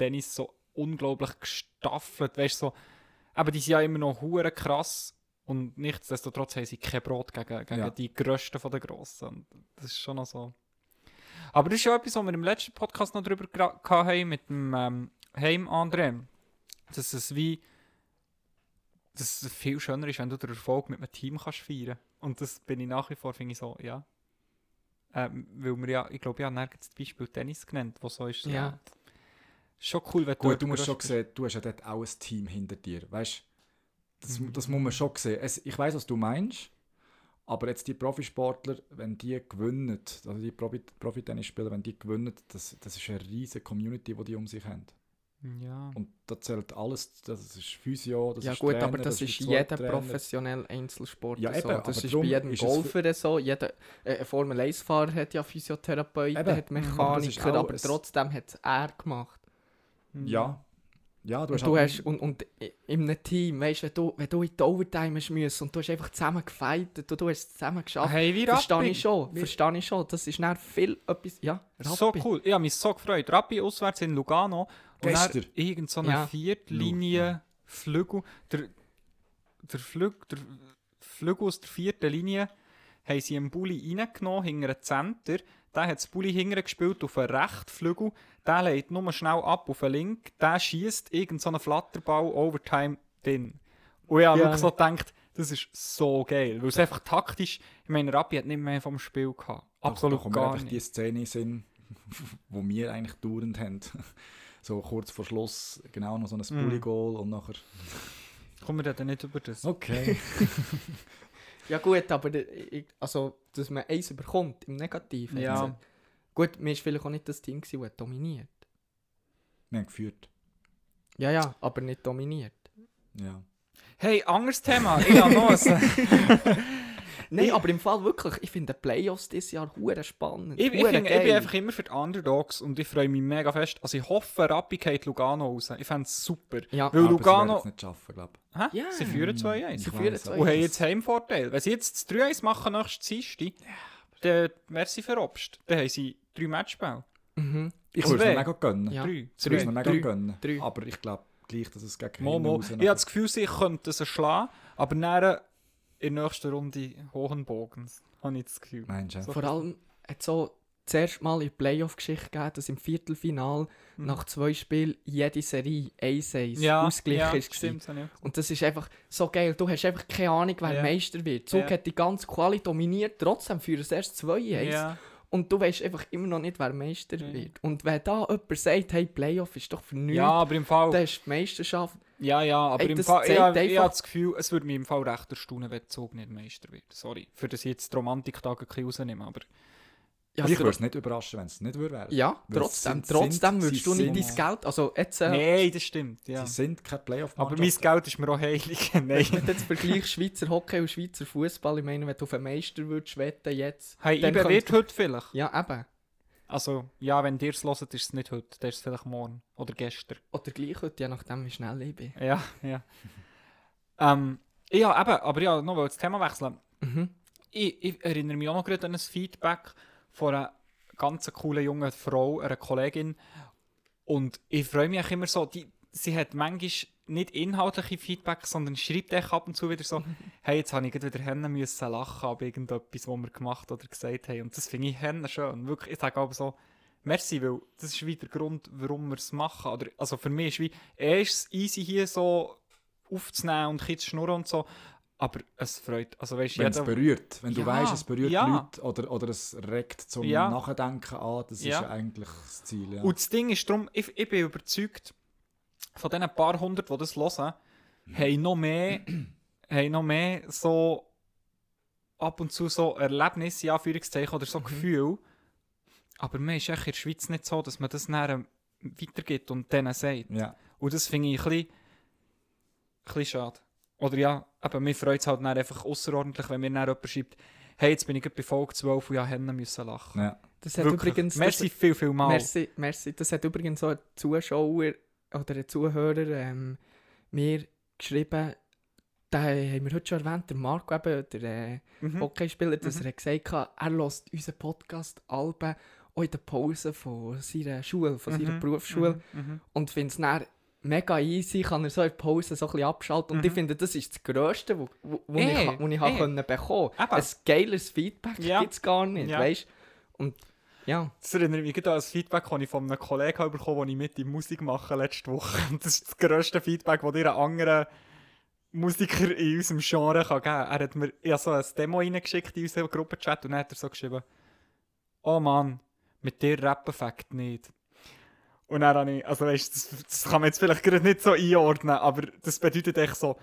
Dennis so unglaublich gestaffelt, weißt so, aber die sind ja immer noch hure krass und nichtsdestotrotz haben sie kein Brot gegen, gegen Ja. die Größten von den Grossen. Und das ist schon noch so. Aber das ist ja etwas, was wir im letzten Podcast noch drüber gehabt haben mit dem ähm, Heim André. Dass es wie dass es viel schöner ist, wenn du den Erfolg mit einem Team kannst feiern Und das bin ich nach wie vor, finde ich so, ja. Ähm, weil wir ja, ich glaube, ich habe nirgends das Beispiel Tennis genannt, wo so ist. Ja. Schon cool, wenn Gut, du musst schon sehen, du hast ja dort auch ein Team hinter dir. Weißt das, Mhm. das muss man schon sehen. Es, ich weiß, was du meinst, aber jetzt die Profisportler, wenn die gewinnen, also die Profi- Profi-Tennisspieler, wenn die gewinnen, das, das ist eine riesige Community, die die um sich haben. Ja. Und da zählt alles, das ist Physio, das ja ist gut, Trainer, aber das, ist der jeder professionelle Einzelsportler Ja, eben, so. Das ist bei jedem ist Golfer so. Jeder, äh, ein Formel-1-Fahrer hat ja Physiotherapeuten, Eben, hat das Mechaniker, ist aber, trotzdem hat es er gemacht. Ja. Ja, du Und hast du halt- hast, und, und in einem Team, weißt du, wenn du, wenn du in die Overtime hast müssen und du hast einfach zusammen gefightet und du hast es zusammen geschafft, Hey, wie verstehe ich schon, verstehe ich schon. Das ist dann viel etwas, ja, So cool. Ich habe mich so gefreut. Rappi auswärts in Lugano. Und dann Gestern. irgend so eine Ja. Viertlinie Flügel. Der, der, Flüg, der Flügel aus der vierten Linie haben sie einen Bulli reingenommen, hinter einen Center. Der hat das Bulli hinten gespielt auf den rechten Flügel. Der legt nur schnell ab auf den linken. Der schießt irgend so Flatterball Overtime drin. Und ich habe Ja. wirklich so gedacht, das ist so geil. Weil es einfach taktisch, ich meine, Rappi hat nicht mehr vom Spiel gehabt. Absolut mir gar einfach nicht. die Szene sind, wo wir eigentlich dauernd haben. So kurz vor Schluss genau noch so ein Mm. Bully-Goal und nachher... Kommen wir dann nicht über das? Okay. Ja gut, aber ich, also, dass man eins überkommt, im Negativen. Ja. jetzt. Gut, mir war vielleicht auch nicht das Team, gewesen, das dominiert. wir haben geführt. Ja, ja, aber nicht dominiert. Ja. Hey, anderes Thema. Ich habe noch. Nein, Ich- aber im Fall wirklich, ich finde die Playoffs dieses Jahr hure spannend. Ich, ich, find, ich bin einfach immer für die Underdogs und ich freue mich mega fest. Also ich hoffe, Rappi geht Lugano raus. Ich fände es super. Ja, Weil Aber sie werden Lugano... es nicht schaffen, glaube Hä? Ja. Sie führen 2-1. Ich Sie führen aber 2-1. Und haben jetzt Heimvorteil. Wenn sie jetzt das 3-1 machen nächstes Dienstag, dann wäre sie verobst. Dann haben sie drei Matchbälle. Mhm. Ich würde es mir mega gönnen. Ja. Drei. Ich würde es mir mega Drei. gönnen. Drei. Aber ich glaube gleich, dass es gegen Momo. Ich habe das Gefühl, sie könnten sie schlagen, aber dann in der nächsten Runde hohen Bogens. Habe ich das Gefühl. Meinst du? So- Vor allem hat so das erste Mal in der Playoff-Geschichte gegeben, dass im Viertelfinal Mhm. nach zwei Spielen jede Serie 1-1 ja, ausgeglichen ja, ist. stimmt. auch Und das ist einfach so geil. Du hast einfach keine Ahnung, wer Ja. Meister wird. Zug Ja. hat die ganze Quali dominiert, trotzdem führen es erst 2-1. Ja. Und du weißt einfach immer noch nicht, wer Meister wird. Und wenn da jemand sagt, hey, Playoff ist doch für nichts, ja, aber im Fall... dann ist die Meisterschaft. Ja, ja, aber Ey, im Fall, ich, habe- ich einfach- habe das Gefühl, es würde mich im Fall recht erstaunen, wenn der Zug nicht Meister wird. Sorry, für das ich jetzt die Romantik-Tage ein bisschen rausnehme, aber Ja, ich würde es nicht überraschen, wenn es nicht würde werden. ja Weil trotzdem, sind- trotzdem würdest du nicht dein Geld, also jetzt, äh, Nein, das stimmt, ja. Sie sind kein playoff Aber mein Geld ist mir auch heilig. Nein. wenn du jetzt vergleichst Schweizer Hockey und Schweizer Fußball, ich meine, wenn du auf einen Meister würdest wetten jetzt, Hey, Dann IBE wird heute vielleicht. ja eben, Also, ja, wenn ihr es hört, ist es nicht heute. Das ist es vielleicht morgen. Oder gestern. oder gleich heute, je nachdem wie schnell ich bin. Ja, ja. ähm, ja, eben, aber ja, noch das Thema wechseln. Mhm. Ich, ich erinnere mich auch noch gerade an ein Feedback von einer ganz coolen jungen Frau, einer Kollegin. Und ich freue mich auch immer so, die, sie hat manchmal nicht inhaltliche Feedback, sondern schreibt echt ab und zu wieder so, hey, jetzt habe ich wieder Hennen müssen lachen ab irgendetwas, was wir gemacht oder gesagt haben. Und das finde ich Hennen schön. Wirklich, ich sage aber so, merci, weil das ist wie der Grund, warum wir es machen. Oder, also für mich ist wie, eh ist es easy hier so aufzunehmen und ein zu schnurren und so, aber es freut, also weißt Wenn es jeder- berührt. Wenn du Ja, weißt, es berührt ja. Leute oder, oder es regt zum Ja. Nachdenken an, das Ja. ist ja eigentlich das Ziel. Ja. Und das Ding ist darum, ich, ich bin überzeugt, von diesen paar hundert, die das hören, haben noch mehr, haben noch mehr so ab und zu so Erlebnisse, in Anführungszeichen, oder so Gefühl. Aber man ist echt in der Schweiz nicht so, dass man das dann weitergibt und denen sagt. ja. Und das finde ich ein bisschen, ein bisschen schade. Oder ja, aber mir freut es halt dann einfach außerordentlich, wenn mir jemand schreibt, hey, jetzt bin ich bei Folge 12 und ja, Hennen müssen lachen. Ja. Das hat Wirklich. übrigens... Merci viel, viel mal. Merci, merci. Das hat übrigens so ein Zuschauer oder ein Zuhörer ähm, mir geschrieben, da haben wir heute schon erwähnt, der Marco eben, der äh, Mhm. Hockeyspieler, dass Mhm. er gesagt hat, er hört unseren Podcast Alben auch in der Pause von seiner Schule, von seiner Mhm. Berufsschule Mhm. Mhm. und findet es dann mega easy, kann er so in der Pause so ein bisschen abschalten und ich Mhm. finde, das ist das wo, wo Eh, ich, wo ich eh. bekommen Eben. Ein geiles Feedback Ja. gibt es gar nicht, Ja. weißt Und ja, Das erinnert mich an das Feedback, das ich von einem Kollegen habe bekommen habe, ich mit in Musik mache letzte Woche. Das ist das grösste Feedback, das dir einen anderen Musiker in unserem Genre kann geben kann. Er hat mir habe so ein Demo reingeschickt in unseren Gruppenchat und dann hat er so geschrieben, oh Mann, mit dir rappen fängt nicht. Und dann habe ich, also weißt, das, das kann man jetzt vielleicht gerade nicht so einordnen, aber das bedeutet echt so,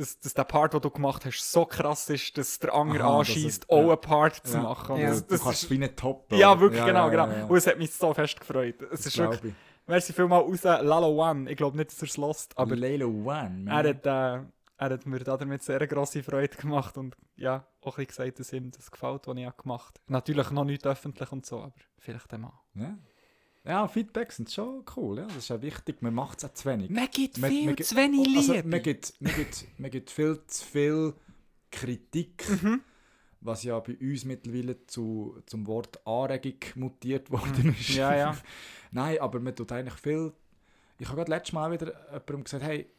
dass, dass der Part, den du gemacht hast, so krass ist, dass der andere Aha, anschießt, auch ja. einen Part zu Ja. machen. Ja. Das, du das kannst ist, wie nicht toppen. ja, wirklich, genau, genau. Und es hat mich so fest gefreut. Es ist wirklich, ich. merci vielmal raus, Lalo One. Ich glaube nicht, dass er es lost, aber Lelo One, er hat, äh, er hat mir damit sehr grosse Freude gemacht und ja, auch ein bisschen gesagt, dass ihm das gefällt, was ich gemacht habe. Natürlich noch nicht öffentlich und so, aber vielleicht einmal. Ja. Ja, Feedbacks sind schon cool, ja. Das ist ja wichtig. Man macht es auch zu wenig. Man gibt Man- viel man zu wenig Liebe. Also, man, gibt, man, gibt, man gibt viel zu viel Kritik, Mhm. was ja bei uns mittlerweile zu, zum Wort Anregung mutiert worden ist. Mhm. Ja, ja. Nein, aber man tut eigentlich viel. Ich habe gerade letztes Mal wieder jemandem gesagt, hey,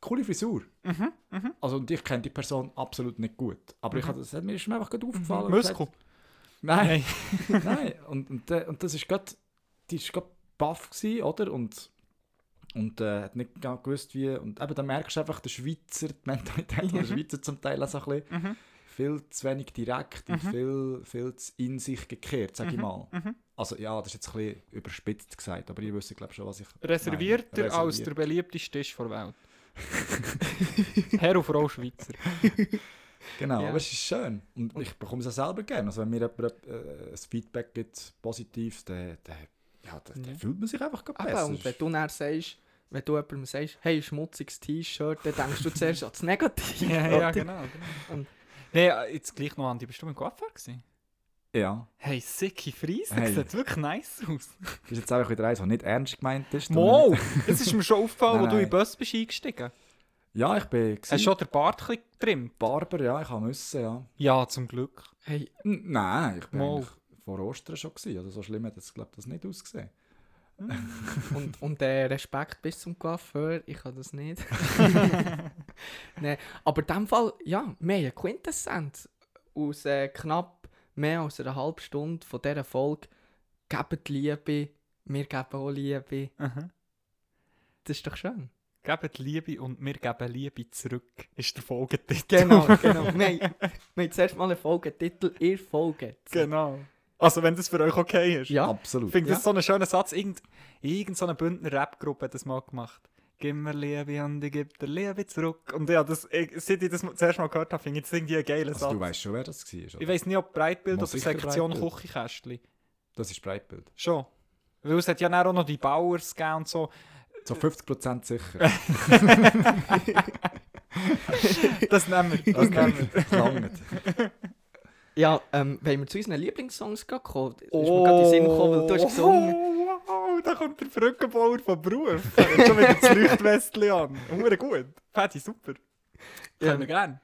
coole Frisur. Mhm, mhm. Also, und ich kenne die Person absolut nicht gut. Aber ich Mhm. habe, das hat mir ist mir einfach gerade aufgefallen. und Muskel. Nein, Nein. nein. Und, und, äh, und das ist gerade, die ist gerade baff gewesen, oder? Und, und äh, hat nicht genau gewusst, wie. Und eben, da merkst du einfach, der Schweizer, die Mentalität der Schweizer zum Teil auch so ein bisschen, Mhm. viel zu wenig direkt und Mhm. viel, viel zu in sich gekehrt, sage ich Mhm, mal. mhm. Also ja, das ist jetzt ein bisschen überspitzt gesagt, aber ihr wisst, glaube ich, schon, was ich Reservierter meine. als der beliebteste Tisch der Welt. Herr und Frau Schweizer. Genau, Ja. aber es ist schön. Und ich bekomme es auch selber gerne. Also wenn mir jemand äh, ein Feedback gibt, positiv, dann, dann, ja, dann, dann Ja. fühlt man sich einfach besser. und wenn du dann sagst, wenn du jemandem sagst, hey, schmutziges T-Shirt, dann denkst du zuerst an das Negative. ja, ja, genau. genau. Und- Nee, äh, jetzt gleich noch an die bist du im Coiffeur gewesen? ja, Hey, sicke Friese, Hey. sieht wirklich nice aus. das ist jetzt einfach wieder eins, was nicht ernst gemeint ist. Mo, das ist mir schon aufgefallen, Nein, wo du in nein. den Bus bist eingestiegen. Ja, ich bin Hast du schon den Bart getrimmt? Barber, ja, ich habe müssen, ja. Ja, zum Glück. Hey, N nein, ich bin Mo. Vor Ostern schon gewesen. Also so schlimm hat es, glaube das nicht ausgesehen. und, und äh, Respekt bis zum Coiffeur, ich kann das nicht. nee, aber in dem Fall, ja, wir haben eine Quintessenz aus äh, knapp mehr als einer halben Stunde von dieser Folge. Gebt Liebe, wir geben auch Liebe. Mhm. Das ist doch schön. Gebt Liebe und wir geben Liebe zurück, ist der Folgetitel. Genau, genau. wir, haben, wir haben zuerst mal einen Folgetitel, ihr folgt. genau. Also wenn das für euch okay ist. Ja, Absolut. Ich finde Ja. das so einen schönen Satz. Irgend, irgend so eine Bündner Rap-Gruppe hat das mal gemacht. Gib mir Liebe und ich gebe dir Liebe zurück. Und ja, das, ich, seit ich das erste Mal gehört habe, finde ich das irgendwie ein geiler Also, Satz. du weißt schon, wer das war, ich oder? weiß nicht, ob Breitbild Muss oder Sektion. Küchenkästchen. Das ist Breitbild. Schon. Weil es hat ja dann auch noch die Bauers gegeben und so. So 50% sicher. Das nehmen wir. Das nehmen wir. Ja, ähm, wenn wir zu unseren Lieblingssongs gehen kommen, ist mir gerade in den Sinn gekommen, weil du hast gesungen. Oh, wow, da kommt der Brückenbauer vom Beruf. Er hat schon wieder das Leuchtwestchen an. Hure gut. Fädi, super. Ja. Können wir gerne.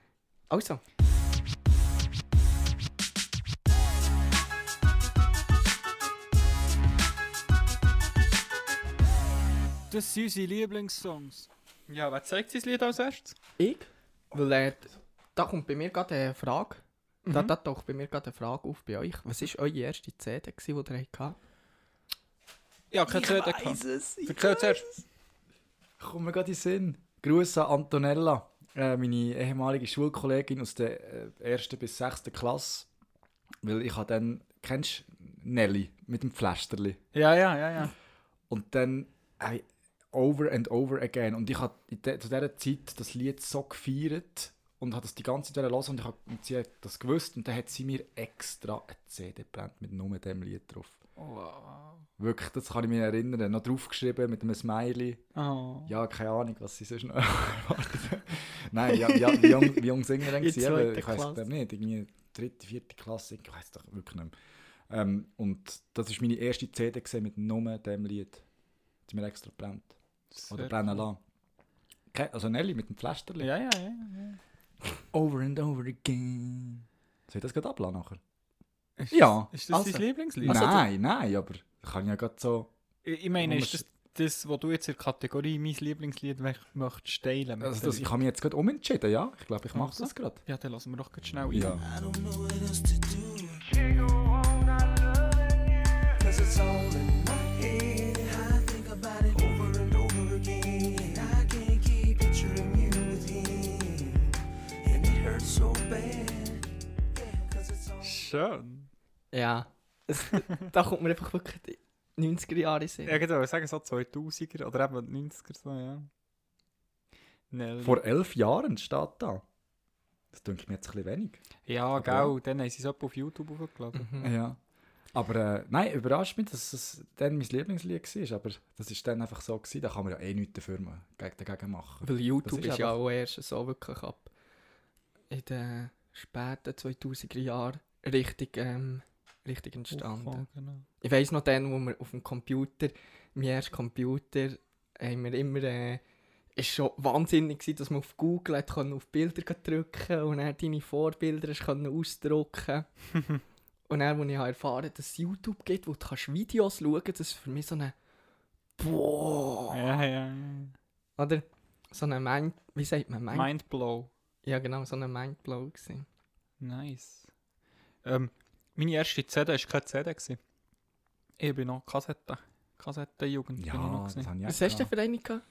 Also, Das sind unsere Lieblingssongs. Ja, wer zeigt sein Lied als erstes? ich, weil äh, da kommt bei mir gerade eine Frage. Da, Mhm. da taucht bei mir gerade eine Frage auf bei euch. Was war eure erste CD, gewesen, die ihr hattet? Ja, keine CD gehabt. es. Erzähl zuerst. Kommt mir gerade in den Sinn. Gruß an Antonella, äh, meine ehemalige Schulkollegin aus der äh, ersten bis sechsten Klasse. Weil ich habe dann, kennst du Nelly mit dem Pflasterli? Ja, ja, ja, ja. Und dann äh, over and over again. Und ich habe zu dieser Zeit das Lied so gefeiert und habe das die ganze Zeit hören und ich habe und sie hat das gewusst und dann hat sie mir extra eine CD gebrannt mit nur dem Lied drauf. Wow. Wirklich, das kann ich mich erinnern. Noch draufgeschrieben mit einem Smiley. Oh. Ja, keine Ahnung, was sie sonst noch erwartet. Nein, ja, ja, wie, jung, wie jung sind wir denn? Ich weiß Klasse. nicht, irgendwie dritte, vierte Klasse, ich weiß doch wirklich nicht mehr. Ähm, und das war meine erste CD mit nur dem Lied. Die mir extra brennt. Oder brennen cool. lassen. Also Nelly mit dem Pflasterli. Ja, ja, ja. ja. Over and over again. Soll ich das gerade ablassen nachher? Ist Ja. Das, ist das Also- dein Lieblingslied? Also, nein, nein, aber ich kann ja gerade so... ich, ich meine, ist das das, was du jetzt in der Kategorie mein Lieblingslied möcht- möchtest teilen? Also das, ich habe mich jetzt gerade umentschieden, ja. Ich glaube, ich mache Also? das gerade. Ja, dann lassen wir doch ganz schnell rein. Ja. Schön. Ja. Es, da kommt mir einfach wirklich die 90er Jahre Sinn. Ja, genau, sagen so 2000er oder eben 90er so, ja. Nelly. Vor elf Jahren steht da. Das denke ich mir jetzt ein bisschen wenig. ja, Aber gell, dann haben sie es auf YouTube hochgeladen. Mhm. Ja. Aber äh, nein, überrascht mich, dass es dann mein Lieblingslied war. Aber das war dann einfach so. Gewesen. Da kann man ja eh nichts dafür dagegen machen. Weil YouTube Das ist, ist ja auch erst so wirklich ab in den späten 2000er Jahren richtig, ähm, richtig entstanden. Aufgekommen, genau. Ich weiss noch dann, wo wir auf dem Computer, mein erster Computer, haben wir immer, äh, ist schon wahnsinnig gewesen, dass man auf Google hat können auf Bilder drücken und dann deine Vorbilder können ausdrucken Und dann, als ich habe erfahren dass es YouTube gibt, wo du kannst Videos schauen kannst, das ist für mich so eine Boah! Ja, ja, ja. Oder so eine Mind... Wie sagt man? Mind Mindblow. ja genau, so eine Mindblow gewesen. Nice. Ähm, meine erste CD war keine CD. Gewesen. Ich bin noch Kassette. Kassettenjugend bin ich noch. Ja, das Gewesen. habe ich Was hast du denn für eine gehabt?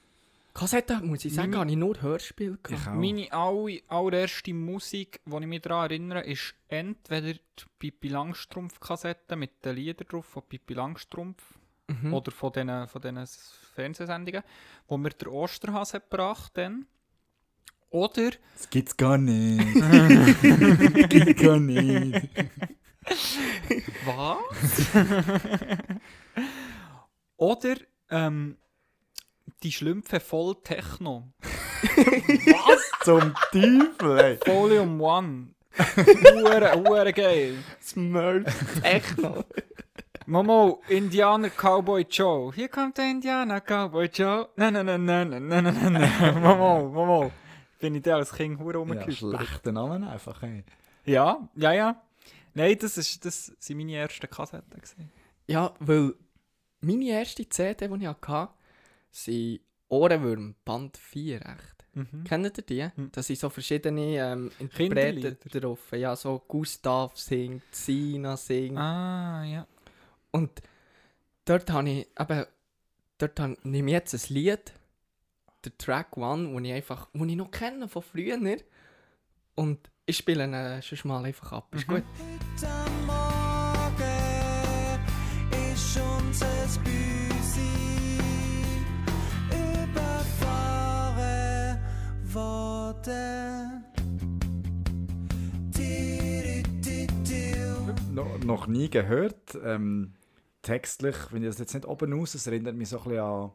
Kassette, muss ich sagen, Meine- habe ich nur Hörspiel gehabt. Ich auch. Meine alle, allererste Musik, die ich mich daran erinnere, ist entweder die Pippi Langstrumpf-Kassette mit den Liedern drauf von Pippi Langstrumpf Mhm. oder von diesen von diesen Fernsehsendungen, wo mir der Osterhase hat gebracht dann. Oder Das gibt's gar nicht. das gibt's gar nicht. Was? Oder ähm, die Schlümpfe voll Techno. Zum Teufel, ey. Volume 1. Hure, hure geil. Smurf. Techno. Momo, Indianer Cowboy Joe. Hier kommt der Indianer Cowboy Joe. Nein, nein, nein, nein, nein, nein, nein, nein. Momo, Momo. Bin ich da als Kind hure Ja, schlechter Name einfach, ey. Ja, ja, ja. Nein, das ist das sind meine ersten Kassetten gewesen. Ja, weil meine erste CD, die ich hatte, sind Ohrenwürm, Band 4 echt. Mhm. Kennt ihr die? Hm. Da sind so verschiedene ähm. Interpreten drauf. Ja, so Gustav singt, Sina singt. Ah, ja. Und dort habe ich eben, dort habe, nehme ich jetzt ein Lied, der Track One, den ich einfach, den ich noch kenne von früher. Und ich spiele ihn äh, schon mal einfach ab. Ist mhm. gut. Heute Morgen ist unser Büsi überfahren worden. No, noch nie gehört. Ähm, textlich, wenn ich das jetzt nicht oben aus, es erinnert mich so ein bisschen an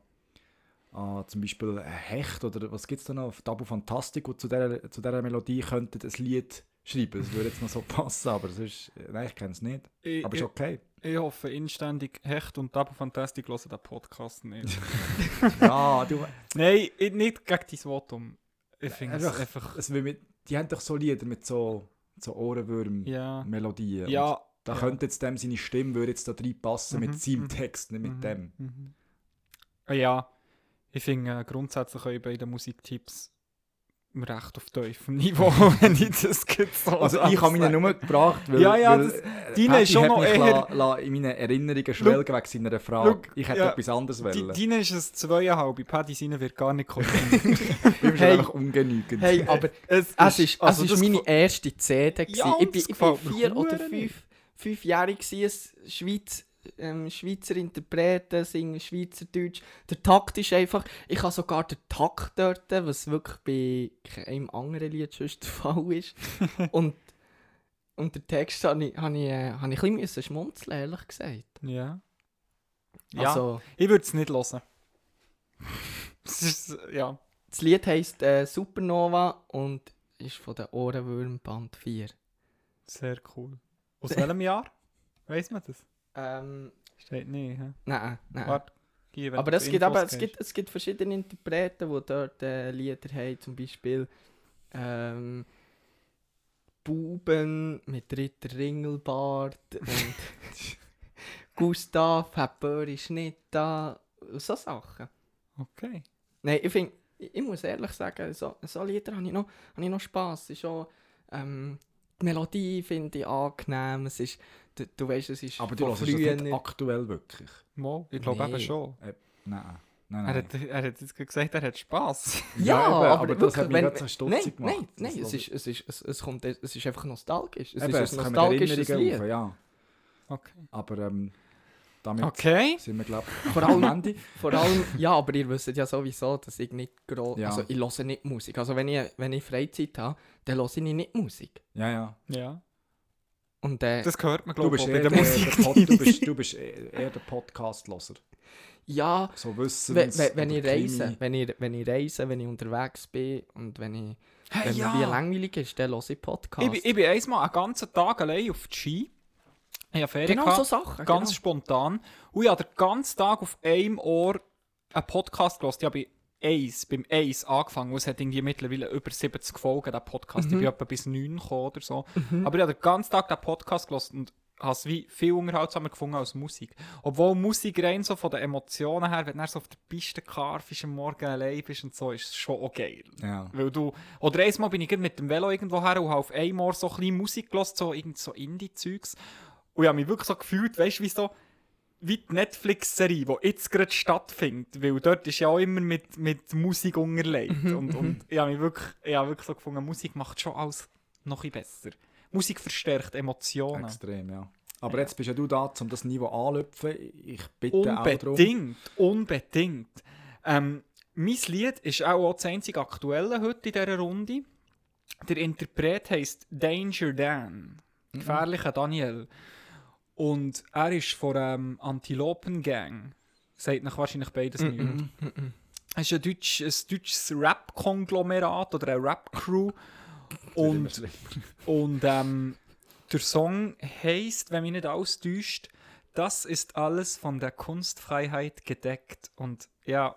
an zum Beispiel Hecht oder was gibt es da noch, Tabu Fantastico, zu dieser, zu dieser Melodie könnte ein Lied schreiben. Das würde jetzt noch so passen, aber sonst, nein, ich kenne es nicht. Ich, Aber ist ich, okay. ich hoffe inständig, Hecht und Tabu Fantastic hören den Podcast nicht. ja, du, Nein, ich- nicht gegen dein Votum. Ich finde es Einfach- es mit, die haben doch so Lieder mit so, so Ohrenwürm-Melodien. Ja. Da ja. könnte jetzt dem seine Stimme würde jetzt da reinpassen Mhm, mit seinem mhm, Text, nicht mit Mhm, dem. mhm. Ja, ich finde äh, grundsätzlich können bei den Musiktipps recht auf tiefem Niveau, wenn ich das so Also ich habe meine. Nummer gebracht, weil, Ja, ja, das- äh, deine ist schon noch eher- la, la, in meinen Erinnerungen schwelgen wegen seiner Frage. Look, ich hätte ja, etwas anderes Die, wollen. deine ist ein zweieinhalb, Paddy seine wird gar nicht kommen. Ich bin Hey. einfach ungenügend. Hey, aber es es ist, also es das ist meine erste CD. Ja, ich bin, ich bin vier oder fünf, fünfjährig gewesen, ein Schweiz, ähm, Schweizer Interpreten, singen Schweizerdeutsch. Der Takt ist einfach, ich habe sogar den Takt dort, was wirklich bei keinem anderen Lied sonst der Fall ist. und, und den Text habe ich, habe ich, äh, habe ich ein bisschen schmunzeln, ehrlich gesagt. Ja. Ja, Also, ich würde es nicht hören. Ist, ja. das Lied heisst äh, Supernova und ist von der Ohrenwürm Band 4. Sehr cool. Aus welchem Jahr? Weiß man das? Ähm, Steht nicht. hä? nein, nein. Warte. Wenn Aber auf gibt, aber, es, gibt, es gibt verschiedene Interpreten, die dort äh, Lieder haben. Zum Beispiel ähm, Buben mit Ritter Ringelbart und Gustav, Hepper ist nicht da. So Sachen. Okay. Nein, ich finde, ich, ich muss ehrlich sagen, so, so Lieder habe ich noch, ich noch Spass. Es ist auch, ähm, die Melodie finde ich angenehm. Es ist, du, du weißt, es ist aber du hörst das nicht aktuell wirklich. Mal, ich glaube Nee. eben schon. Nein. Nein, Er nein. hat, er hat jetzt gesagt, er hat Spass. Ja, eben, aber, aber das hat wirklich, mich wenn- so stutzig nein, gemacht. Nein, nein, es ist, es, ist, es, es, kommt, es ist einfach nostalgisch. Es Eben, ist es ein nostalgisches Lied. auf, ja. Okay. Aber ähm, damit Okay. sind wir, glaube ich, Vor am allem, Ende. vor allem, ja, aber ihr wisst ja sowieso, dass ich nicht groß, Ja. also ich höre nicht Musik. Also wenn ich, wenn ich Freizeit habe, dann höre ich nicht Musik. Ja, ja. Ja. Und äh, Das hört man, glaube ich, eher der der, Musik. der Pod, du, bist, du bist eher der Podcast-Loser. ja, So wissen wenn, ich reise, wenn ich, wenn ich reise, wenn ich unterwegs bin und wenn ich, Hey, wenn ja. mir wie langweilig ist, dann höre ich Podcasts. Ich bin, ich bin einmal einen ganzen Tag allein auf die Ski. Ich habe Ferien genau gehabt, so Sachen. ganz genau. spontan. Und ich habe den ganzen Tag auf einem Ohr einen Podcast gehört. Ich habe bei Ace, beim Ace angefangen. Und es hat irgendwie mittlerweile über 70 Folgen, der Podcast. Mhm. Ich bin etwa bis 9 gekommen oder so. Aber ich habe den ganzen Tag den Podcast gehört und habe es wie viel unterhaltsamer gefunden als Musik. Obwohl Musik rein so von den Emotionen her, wenn du so auf der Piste karfst, am Morgen allein bist und so, ist es schon geil. Ja. Weil du, oder einmal bin ich mit dem Velo irgendwo her und habe auf einmal so ein bisschen Musik gehört, so, irgend so Indie-Zeugs. Und ich habe mich wirklich so gefühlt, weißt du, wie so, wie die Netflix-Serie, die jetzt gerade stattfindet. Weil dort ist ja auch immer mit, mit Musik unterlegt. und, und ich habe mich wirklich, ich habe wirklich so gefunden, Musik macht schon alles noch ein besser. Musik verstärkt Emotionen. Extrem, ja. Aber jetzt bist ja du da, um das Niveau anzulöpfen. Ich bitte auch darum. Unbedingt, unbedingt. Ähm, mein Lied ist auch, auch das einzige aktuelle heute in dieser Runde. Der Interpret heisst Danger Dan. Gefährlicher Daniel. Und er ist von ähm, Antilopen Gang. Sagt nach wahrscheinlich beides Mm, nicht. mm, mm, mm. Es ist ein, deutsch, ein deutsches Rap-Konglomerat oder eine Rap-Crew. Und und ähm, der Song heißt, wenn mich nicht austäuscht, das ist alles von der Kunstfreiheit gedeckt. Und ja,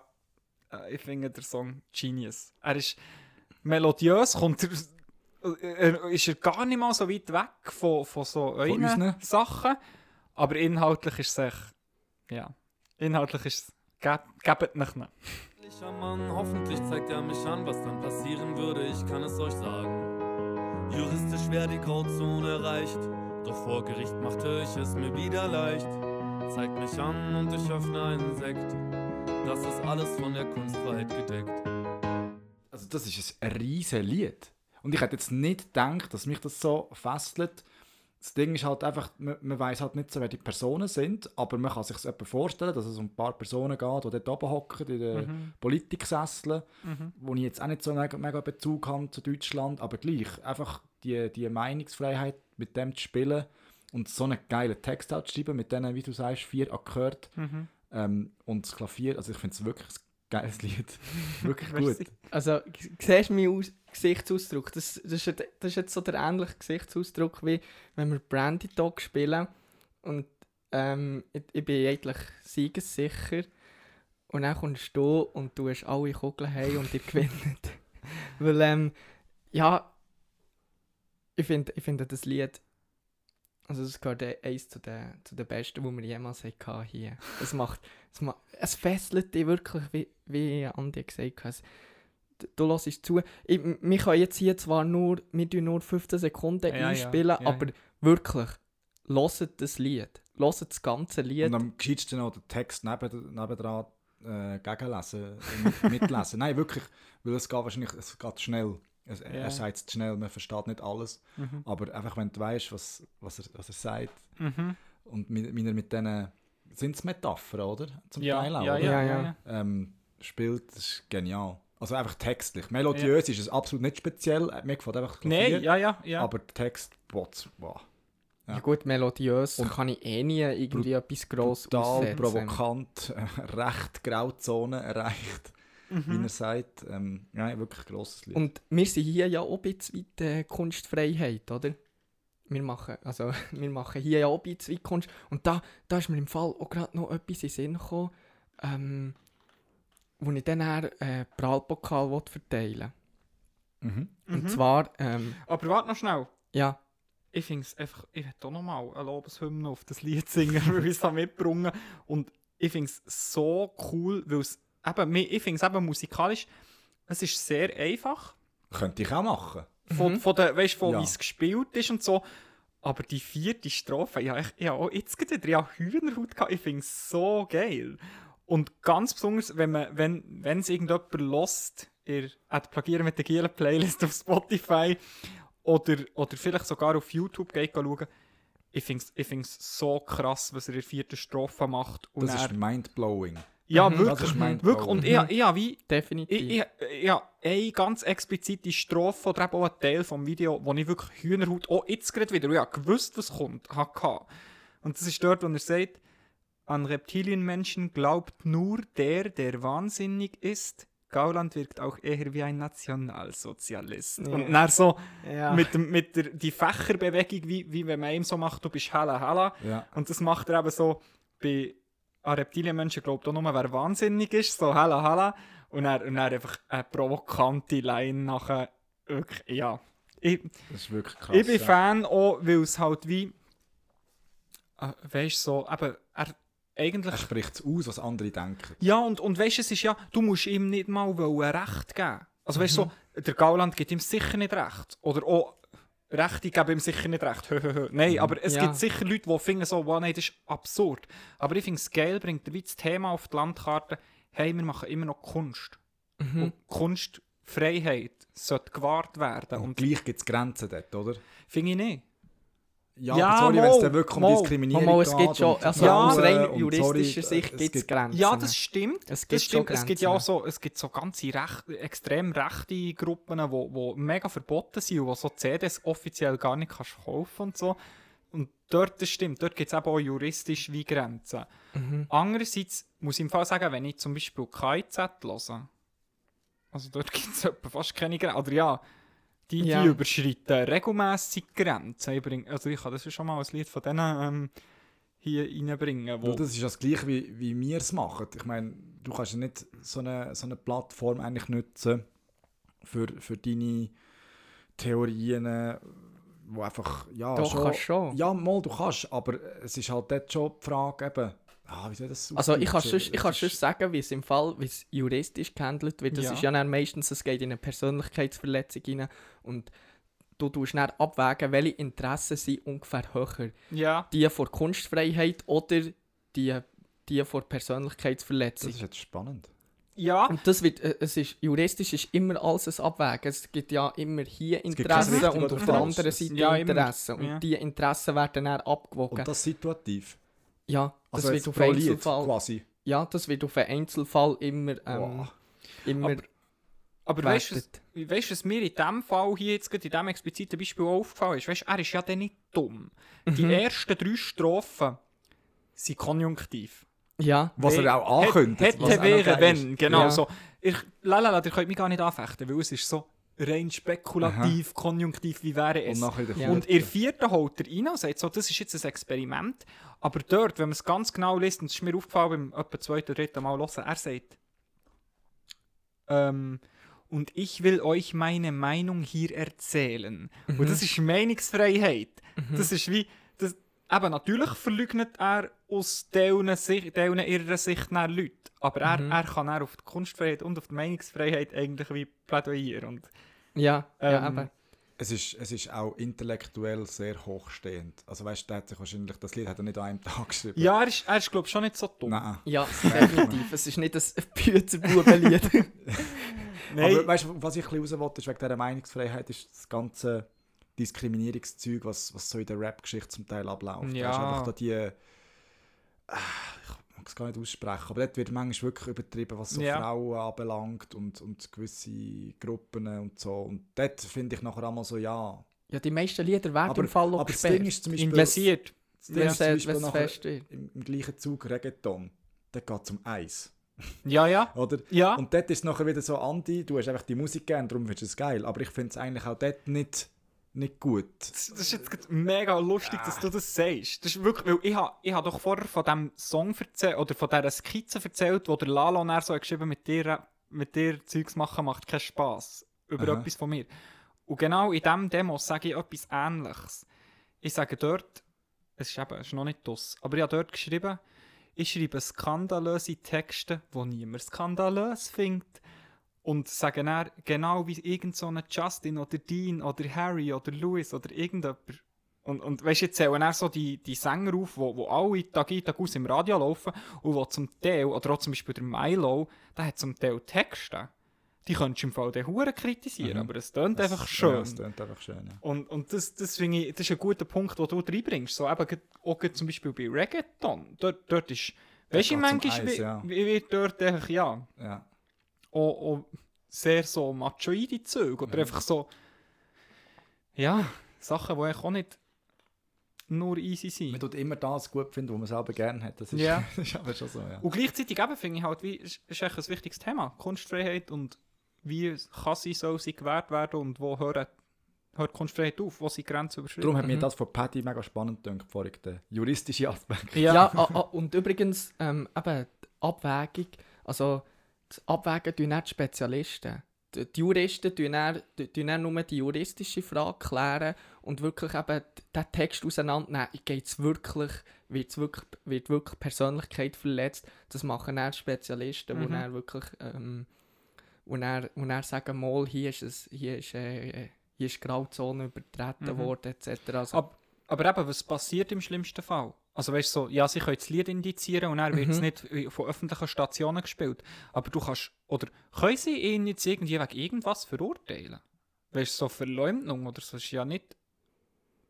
äh, ich finde der Song genius. Er ist melodiös, kommt äh, ist er gar nicht mal so weit weg von, von so euren unseren? Sachen. Aber inhaltlich ist es echt, ja, inhaltlich ist es, geb, gebt nicht mehr. Mann, hoffentlich zeigt er mich an, was dann passieren würde, ich kann es euch sagen. Juristisch wäre die Grauzone erreicht, doch vor Gericht machte ich es mir wieder leicht. Zeigt mich an und ich öffne einen Sekt, das ist alles von der Kunstfreiheit gedeckt. Also das ist ein riesen Lied. Und ich hätte jetzt nicht gedacht, dass mich das so fesselt. Das Ding ist halt einfach, man, man weiß halt nicht so, wer die Personen sind, aber man kann sich etwa vorstellen, dass es um ein paar Personen geht, die dort oben hocken, in den Mhm. Politiksesseln, wo ich jetzt auch nicht so mega, mega Bezug habe zu Deutschland, aber gleich, einfach die, die Meinungsfreiheit mit dem zu spielen und so einen geilen Text auch zu schreiben mit diesen, wie du sagst, vier Akkorden Mhm. ähm, und das Klavier, also ich finde es wirklich ein geiles Lied. wirklich gut. Also, siehst du meinen Aus Gesichtsausdruck? Das, das, ist, das ist jetzt so der ähnliche Gesichtsausdruck, wie wenn wir Brandy Dog spielen. Und ähm, ich, ich bin eigentlich siegessicher. Und dann kommst du und du hast alle Kugeln heim und ihr gewinnt. Weil, ähm, ja, ich finde ich find das Lied, also das gehört eh- eins zu den, zu den besten, die wir jemals hatten hier. Es macht, es, ma es fesselt dich wirklich, wie, wie Andi gesagt hat. Du- hörst es zu. Ich, wir können jetzt hier zwar nur, wir tun nur 15 Sekunden Ja, ja, einspielen, ja, aber wirklich, hört das Lied. Hört das ganze Lied. Und am gescheitsten noch den Text neben, nebendran äh, gegenlesen, äh, mitlesen. Nein, wirklich, weil es geht wahrscheinlich, es geht schnell. Es, Ja. Er sagt es zu schnell, man versteht nicht alles. Mhm. Aber einfach, wenn du weißt, was, was, er, was er sagt Mhm. und mit, wie er mit diesen, sind es Metaphern, oder? Zum Ja, Teil auch, ja, ja, Ja, ja, ja. ja. Ähm, spielt, das ist genial. Also einfach textlich. Melodiös ist es absolut nicht speziell. Mir gefällt einfach Klavier, Nein, ja, ja, ja. aber der Text, bots, wow. Ja. Ja. gut, melodiös Und kann ich eh nie irgendwie etwas gross Total aussetzen. provokant, äh, recht Grauzone erreicht, wie Mhm. er sagt. Ähm, ja, wirklich grosses Lied. Und wir sind hier ja auch ein bisschen weit äh, Kunstfreiheit, oder? Wir machen, also, wir machen hier ja auch ein bisschen Kunst. Und da, da ist mir im Fall auch gerade noch etwas in den Sinn gekommen, ähm, wo ich dann äh, Prallpokal will verteilen mhm. Und Mhm. zwar, ähm, Aber warte noch schnell. ja, Ich finde es einfach, ich will auch noch mal eine Lobeshymne auf das Lied singen, weil ich es mitgebracht Und ich finde es so cool, weil es eben, ich finde es eben musikalisch, es ist sehr einfach. Könnte ich auch machen. Von, Mhm. von der, weißt, von Ja. wie es gespielt ist und so. Aber die vierte Strophe, ja, ich, ja auch jetzt gerade wieder, ja, Hühnerhaut gehabt, ich finde es so geil. Und ganz besonders, wenn man, wenn, wenn es irgendjemand lost, ihr Plagieren mit der Gielen Playlist auf Spotify oder, oder vielleicht sogar auf YouTube geht schauen, ich finde es ich find's so krass, was er in der vierten Strophe macht. Und Das er, ist mindblowing. ja, Mhm. wirklich, Das ist mindblowing. wirklich. Und ich, ich, habe wie definitiv. ich, ich, ja, eine ganz explizite Strophe oder eben auch ein Teil vom Video, wo ich wirklich Hühnerhaut, auch jetzt gerade wieder, ja, gewusst, was kommt, hatte. Und das ist dort, wo er sagt, an Reptilienmenschen glaubt nur der, der wahnsinnig ist. Gauland wirkt auch eher wie ein Nationalsozialist. Ja. Und dann so ja. mit, dem, mit der die Fächerbewegung, wie, wie wenn man ihm so macht, du bist hella hella. Ja. Und das macht er eben so bei an Reptilienmenschen glaubt auch nur, wer wahnsinnig ist, so hella hella. Und er, und er einfach eine provokante Line nachher. Wirklich, ja. Ich, Das ist wirklich krass. ich bin ja. Fan auch, weil es halt wie. Äh, weißt du, so, eben, er eigentlich. Er spricht es aus, was andere denken. Ja, und, und weißt du, es ist ja, du musst ihm nicht mal wollen Recht geben. Also weißt du, Mhm. so, der Gauland gibt ihm sicher nicht Recht. Oder auch Rechte geben ihm sicher nicht Recht. Nein, Mhm. aber es Ja. gibt sicher Leute, die finden so, wow, nein, das ist absurd. Aber ich finde es geil, bringt er wie das Thema auf die Landkarte, hey, wir machen immer noch Kunst. Mhm. Und Kunstfreiheit sollte gewahrt werden. Und, Und gleich gibt es Grenzen dort, oder? finde ich nicht. Ja, Ja, sorry, wenn es dann wirklich um mal. Diskriminierung Mal, es geht. gibt schon, also Ja, aus rein juristischer sorry, Sicht es gibt es Grenzen. Ja, das stimmt. Es Das gibt stimmt. Es gibt ja auch so, es gibt so ganze recht, extrem rechte Gruppen, wo, wo mega verboten sind und wo so CDs offiziell gar nicht kannst kaufen und so. Und dort, das stimmt, dort gibt es eben auch juristisch wie Grenzen. Mhm. Andererseits muss ich im Fall sagen, wenn ich zum Beispiel KIZ höre, also dort gibt es fast keine Grenzen, oder ja, die, die Ja. überschreiten regelmässig Grenzen. Ich bring, also ich kann das schon mal ein Lied von denen ähm, hier reinbringen, wo... Weil das ist das Gleiche, wie, wie wir es machen. Ich meine, du kannst ja nicht so eine, so eine Plattform eigentlich nutzen für, für deine Theorien, wo einfach, ja, Doch, schon, kannst schon. Ja, mal, du kannst, aber es ist halt dort schon die Frage eben, ah, wie soll das Also ich kann sonst, ich kann Es sonst sagen, wie es im Fall, wie es juristisch gehandelt wird. Das Ja. ist ja dann meistens, es geht in eine Persönlichkeitsverletzung rein und du tust dann abwägen, welche Interessen sind ungefähr höher. ja, Die vor Kunstfreiheit oder die, die vor Das Persönlichkeitsverletzung. ist jetzt spannend. ja, Und das wird, äh, es ist, juristisch ist immer alles ein Abwägen. Es gibt ja immer hier Interessen und auf der anderen Seite Ja. Interessen. Und Ja. die Interessen werden dann abgewogen. Und das situativ. Ja, das Also wird auf Einzelfall. quasi. Ja, das wird auf einen Einzelfall immer, ähm, Wow. immer Aber- Aber weißt du, weißt du, was mir in diesem Fall hier jetzt gerade in diesem expliziten Beispiel aufgefallen ist? Weißt du, er ist ja dann nicht dumm. Die Mhm. ersten drei Strophen sind konjunktiv. Ja, Was er auch ankündigt. Hätte wäre, wenn, genau Ja. so. Ich, lalala, ihr könnt mich gar nicht anfechten, weil es ist so rein spekulativ, konjunktiv, wie wäre es. Und nachher der Ja. Und in der vierten holt er rein und sagt so, das ist jetzt ein Experiment. Aber dort, wenn man es ganz genau liest, und es ist mir aufgefallen beim etwa zweiten, dritten Mal hören, er sagt, ähm, und ich will euch meine Meinung hier erzählen. Und das ist Meinungsfreiheit. Das ist wie, das, eben natürlich verleugnet er aus deren, Sicht, deren ihrer Sicht nach Leute. Aber er, Mhm. er kann er auf die Kunstfreiheit und auf die Meinungsfreiheit eigentlich wie plädoyieren. Und, ja, ja, Ähm, aber Es ist, es ist auch intellektuell sehr hochstehend. Also weißt du, der hat sich wahrscheinlich, das Lied hat er nicht an einem Tag geschrieben. ja, er ist, er ist glaube ich, schon nicht so dumm. Nein. ja, definitiv. es ist nicht ein Büzerbubenlied. Nein. Aber weißt du, was ich ein bisschen raus wollte, ist wegen dieser Meinungsfreiheit, ist das ganze Diskriminierungszeug, was, was so in der Rap-Geschichte zum Teil abläuft. Ja. Weißt, du, einfach da die. äh, Ich mag es gar nicht aussprechen, aber dort wird manchmal wirklich übertrieben, was so Ja. Frauen anbelangt und, und gewisse Gruppen und so. Und dort finde ich nachher einmal so, ja. ja, die meisten Lieder werden Aber, im Fall auch aber das gesperrt. Ding ist zum Beispiel. Investiert. das Ding ist zum Beispiel nachher im, im gleichen Zug Reggaeton. Der geht zum Eis. Ja, ja. Oder? Ja. Und dort ist es nachher wieder so, Andi, du hast einfach die Musik gern, darum findest du es geil. Aber ich finde es eigentlich auch dort nicht, nicht gut. Das, das ist jetzt mega lustig, dass du das sagst. Das ist wirklich, weil ich habe ich ha doch vorher von diesem Song erzählt, oder von dieser Skizze erzählt, wo der Lalo nachher so geschrieben mit dir, mit dir Zeugs machen macht keinen Spass. Über Aha. etwas von mir. Und genau in diesem Demo sage ich etwas Ähnliches. Ich sage dort, es ist eben, es ist noch nicht das, aber ich habe dort geschrieben, ich schreibe skandalöse Texte, die niemand skandalös findet. Und sagen dann, genau wie irgend so Justin oder Dean oder Harry oder Louis oder irgendjemand. Und, und weißt du, jetzt zählen dann so die, die Sänger auf, wo, wo alle Tag ein, Tag aus im Radio laufen und wo zum Teil, oder auch zum Beispiel der Milo, der hat zum Teil Texte. Die könntest du im Fall den Huren kritisieren, Mhm. aber es tönt einfach Ja, schön. es klingt einfach schön, ja. Und, und das, das finde ich, das ist ein guter Punkt, den du reinbringst. So eben auch zum Beispiel bei Reggaeton. Dort, dort ist, weißt du, manchmal Eis, ja. wird dort einfach, ja, ja. Auch, auch sehr so machoide Züge. Oder Mhm. einfach so, ja, Sachen, die auch nicht nur easy Man sind. tut immer das gut finden, was man selber gerne hat. Das ist, Ja. das ist aber schon so, ja. Und gleichzeitig eben finde ich halt, wie, ist, ist echt ein wichtiges Thema. Kunstfreiheit und wie kann sie, soll sie gewährt werden und wo hört, hört Kunstfreiheit auf, wo sind die Grenzen überschritten. Darum hat mir Mhm. das von Patty mega spannend gedacht, vorhin, der juristische Aspekt. Ja, ah, ah, und übrigens, ähm, eben, die Abwägung, also Abwägen tun nicht die Spezialisten. Die, Juristen tun dann, tun dann nur die juristische Frage klären und wirklich eben den Text auseinandernehmen. Geht's wirklich, wird's wirklich, wird wirklich Persönlichkeit verletzt? Das machen dann Spezialisten, Mhm. dann wirklich, ähm, und dann, und dann sagen, mal, hier ist, es, hier ist, äh, hier ist Grauzone übertreten Mhm. worden, etc. Also, Ab- Aber eben, was passiert im schlimmsten Fall? Also weißt du, so, ja, sie können das Lied indizieren und dann wird es Mhm. nicht äh, von öffentlichen Stationen gespielt. Aber du kannst, oder können sie ihn jetzt irgendwie wegen irgendwas verurteilen? Weißt du, so Verleumdung oder so ist ja nicht.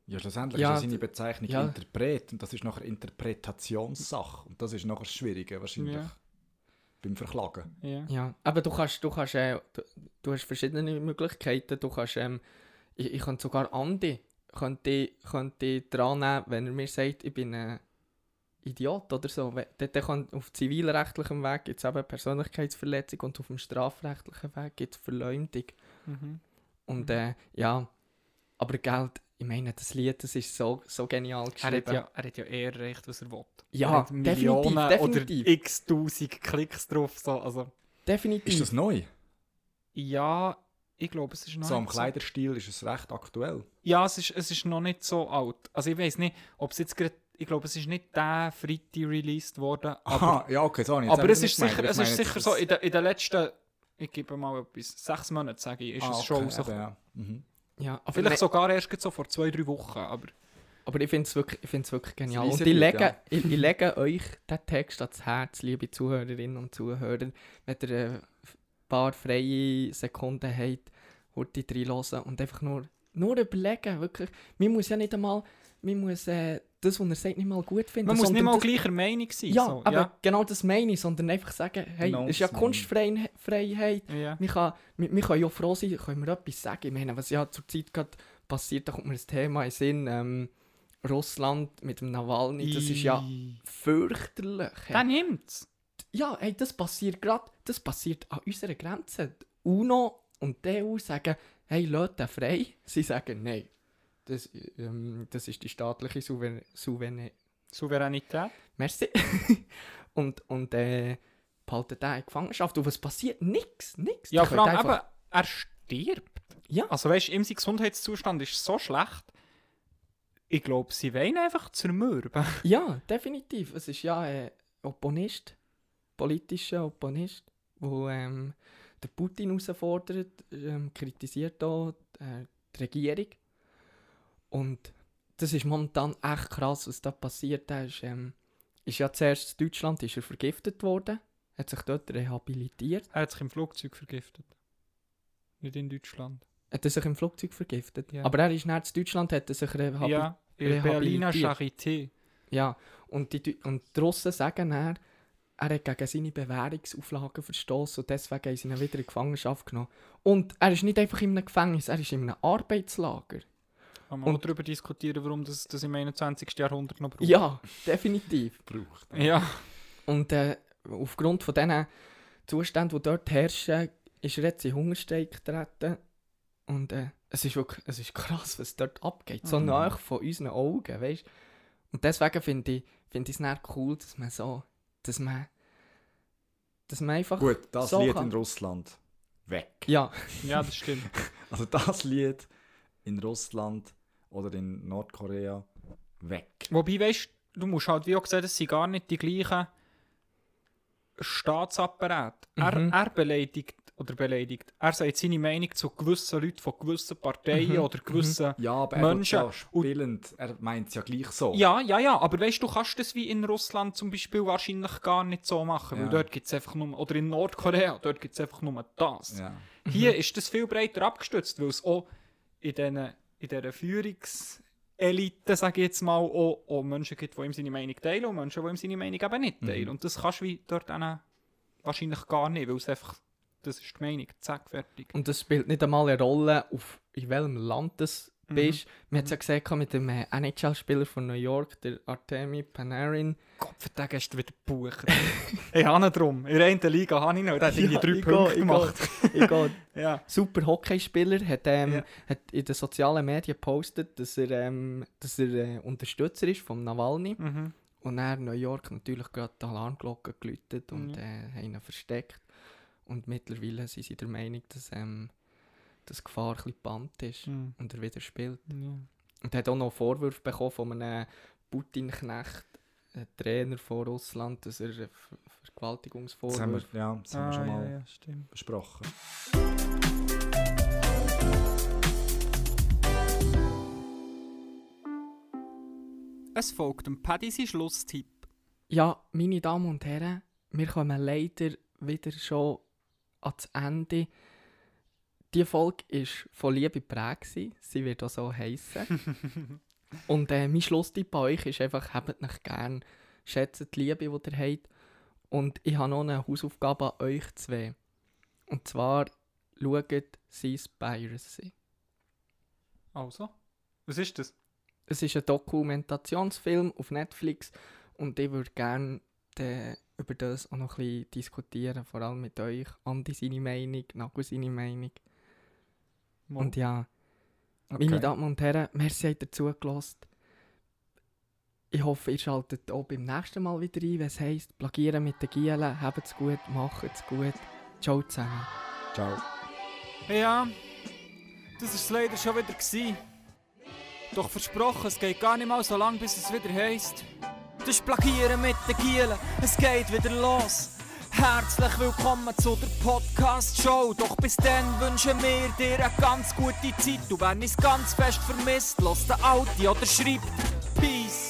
Ja, schlussendlich Ja, ist ja seine Bezeichnung ja. Interpret und das ist nachher Interpretationssache. Und das ist nachher das Schwierige wahrscheinlich Ja. beim Verklagen. Ja. Ja, aber du kannst, du kannst, äh, du, du hast verschiedene Möglichkeiten. Du kannst, ähm, ich, ich könnte sogar Andi, könnte, könnte dran nehmen, wenn er mir sagt, ich bin ein Idiot oder so. Dann, dann kann auf zivilrechtlichem Weg gibt es eben Persönlichkeitsverletzung und auf dem strafrechtlichen Weg gibt es Verleumdung. Mhm. Und äh, ja, aber Geld, ich meine, das Lied, das ist so, so genial Er, geschrieben. hat ja, er hat ja eher recht, was er will. Ja, er hat definitiv, Millionen definitiv. oder x tausend Klicks drauf. So. Also, Definitiv. Ist das neu? ja, ich glaube, es ist noch So am nicht Kleiderstil ist es recht aktuell. Ja, es ist, es ist noch nicht so alt. Also ich weiß nicht, ob es jetzt gerade. Ich glaube, es ist nicht der Freitag released worden. Aber, Aha, ja, okay, so habe ich jetzt aber es nicht ist sicher, Ich es ist sicher so, in, der, in den letzten, ich gebe mal etwas, sechs Monaten, sage ich, ist Ah, es okay, schon rausgekommen. ja. Mhm. ja, aber Vielleicht sogar erst gerade so vor zwei, drei Wochen. Aber Aber ich finde es wirklich, ich find's wirklich genial. Und ich lege, ja. ich, ich lege euch den Text ans Herz, liebe Zuhörerinnen und Zuhörer. Wenn ihr äh, paar freie Sekunden habt, heute reinhören und einfach nur, nur überlegen. Wirklich. Man muss ja nicht einmal, man muss, äh, das, was er sagt, nicht mal gut finden. Man muss nicht mal das, gleicher Meinung sein. Ja, so. aber genau das meine ich, sondern einfach sagen, hey, Genau es ist ja. Kunstfreiheit. ja. ja. Wir, kann, ja froh sein, können wir etwas sagen. Ich meine, was ja zurzeit gerade passiert, da kommt mir das Thema in Sinn, ähm, Russland mit dem Nawalny, das ist ja fürchterlich. Der nimmt's. Ja, hey, das passiert gerade, das passiert an unserer Grenze. Die UNO und die EU sagen, hey, lasst den frei. Sie sagen, nein. Das, ähm, das ist die staatliche Souver Souverän Souveränität. Merci. und und äh, behalten den in Gefangenschaft. Und was passiert? Nix, nix. Ja, vor allem einfach- er stirbt. Ja. Also weißt du, ihm sein Gesundheitszustand ist so schlecht. Ich glaube, sie wollen einfach zermürben. Ja, definitiv. Es ist ja ein Opponist, politischer Opponist, wo ähm, der Putin herausfordert, ähm, kritisiert auch äh, die Regierung. Und das ist momentan echt krass, was da passiert. Er ist, ähm, ist ja zuerst in Deutschland ist er vergiftet worden, hat sich dort rehabilitiert. Er hat sich im Flugzeug vergiftet. Nicht in Deutschland. Hat er sich im Flugzeug vergiftet. Ja. Aber er ist in Deutschland, hat er sich rehabilitiert. ja, der Berliner rehabilitiert. Charité. Ja, und die, und die Russen sagen dann, er hat gegen seine Bewährungsauflagen verstoßen und deswegen haben sie ihn wieder in Gefangenschaft genommen. Und er ist nicht einfach in einem Gefängnis, er ist in einem Arbeitslager. Kann man auch Und- darüber diskutieren, warum das, das im 21. Jahrhundert noch braucht. Ja, definitiv. Braucht. Ja. Und äh, aufgrund von diesen Zuständen, die dort herrschen, ist er jetzt in Hungerstreik getreten. Und äh, es ist wirklich es ist krass, was dort abgeht. So Mhm. nah von unseren Augen, weißt Und deswegen finde ich finde ich es nicht cool, dass man so, dass man, dass man einfach, Gut, das So Lied kann- in Russland weg. ja, ja, das stimmt. Also das Lied in Russland oder in Nordkorea weg. Wobei, weißt du, du musst halt wie auch sehen, das sind gar nicht die gleichen Staatsapparate. Er, Mhm. er beleidigt oder beleidigt. Er sagt seine Meinung zu gewissen Leuten von gewissen Parteien Mhm, oder gewissen. Ja, aber Menschen- er ja spielend, er meint es ja gleich so. Ja, ja, ja, aber weißt du, du kannst das wie in Russland zum Beispiel wahrscheinlich gar nicht so machen, weil Ja. dort gibt es einfach nur, oder in Nordkorea, dort gibt es einfach nur das. Ja. Hier ist das viel breiter abgestützt, weil es auch in diesen in dieser Führungselite, sage ich jetzt mal, auch, auch Menschen gibt, die ihm seine Meinung teilen und Menschen, die ihm seine Meinung eben nicht teilen. Mhm. Und das kannst du wie dort dann wahrscheinlich gar nicht, weil es einfach, das ist die Meinung, zack, fertig. und das spielt nicht einmal eine Rolle, auf in welchem Land du Mhm. bist. Wir haben es ja gesehen gehabt mit dem äh, NHL-Spieler von New York, der Artemi Panarin. Gott, für den hast du wieder Bucher. ich habe ihn drum. In der einen Liga habe ich noch, der hat irgendwie Ja, drei Punkte ich gemacht. Ich gehe. Ja. super Hockeyspieler, hat, ähm, Ja. hat in den sozialen Medien gepostet, dass er, ähm, dass er äh, Unterstützer ist von Nawalny. Mhm. Und er in New York natürlich gerade die Alarmglocke geläutet und Ja. äh, haben ihn versteckt. Und mittlerweile sind sie der Meinung, dass, ähm, die Gefahr ein bisschen gebannt ist Mhm. und er wieder spielt. Ja. Und er hat auch noch Vorwürfe bekommen von einem Putin-Knecht, einem Trainer von Russland, dass er äh, Ver- Das haben wir, Vergewaltigungsvorwürfe... ja, das haben wir Ah, schon ja, mal ja, stimmt. besprochen. Es folgt dem Paddy sein Schlusstipp. Ja, meine Damen und Herren, wir kommen leider wieder schon ans Ende. Die Folge war von Liebe prägt. gewesen. Sie wird auch so heissen. und äh, mein Schlusstipp bei euch ist einfach, habt euch gern, schätzt die Liebe, die ihr habt. Und ich habe noch eine Hausaufgabe an euch zwei. Und zwar, schaut Seaspiracy. Also, was ist das? Es ist ein Dokumentationsfilm auf Netflix und ich würde gerne äh, über das auch noch ein bisschen diskutieren, vor allem mit euch. Andi seine Meinung, Nago seine Meinung. Und ja, meine Damen und Herren, merci, habt ihr zugelassen. Ich hoffe, ihr schaltet auch beim nächsten Mal wieder ein, wenn es heisst, plagieren mit den Gielen, habt's gut, macht's gut. Ciao zusammen. Ciao. Ja, das war es leider schon wieder. Gewesen. Doch versprochen, es geht gar nicht mal so lang, bis es wieder heisst. Das Plagieren mit den Gielen, es geht wieder los. Herzlich willkommen zu der Podcast-Show. Doch bis dann wünschen wir dir eine ganz gute Zeit. Du wenn es ganz fest vermisst, los den Audi oder schreibt Peace.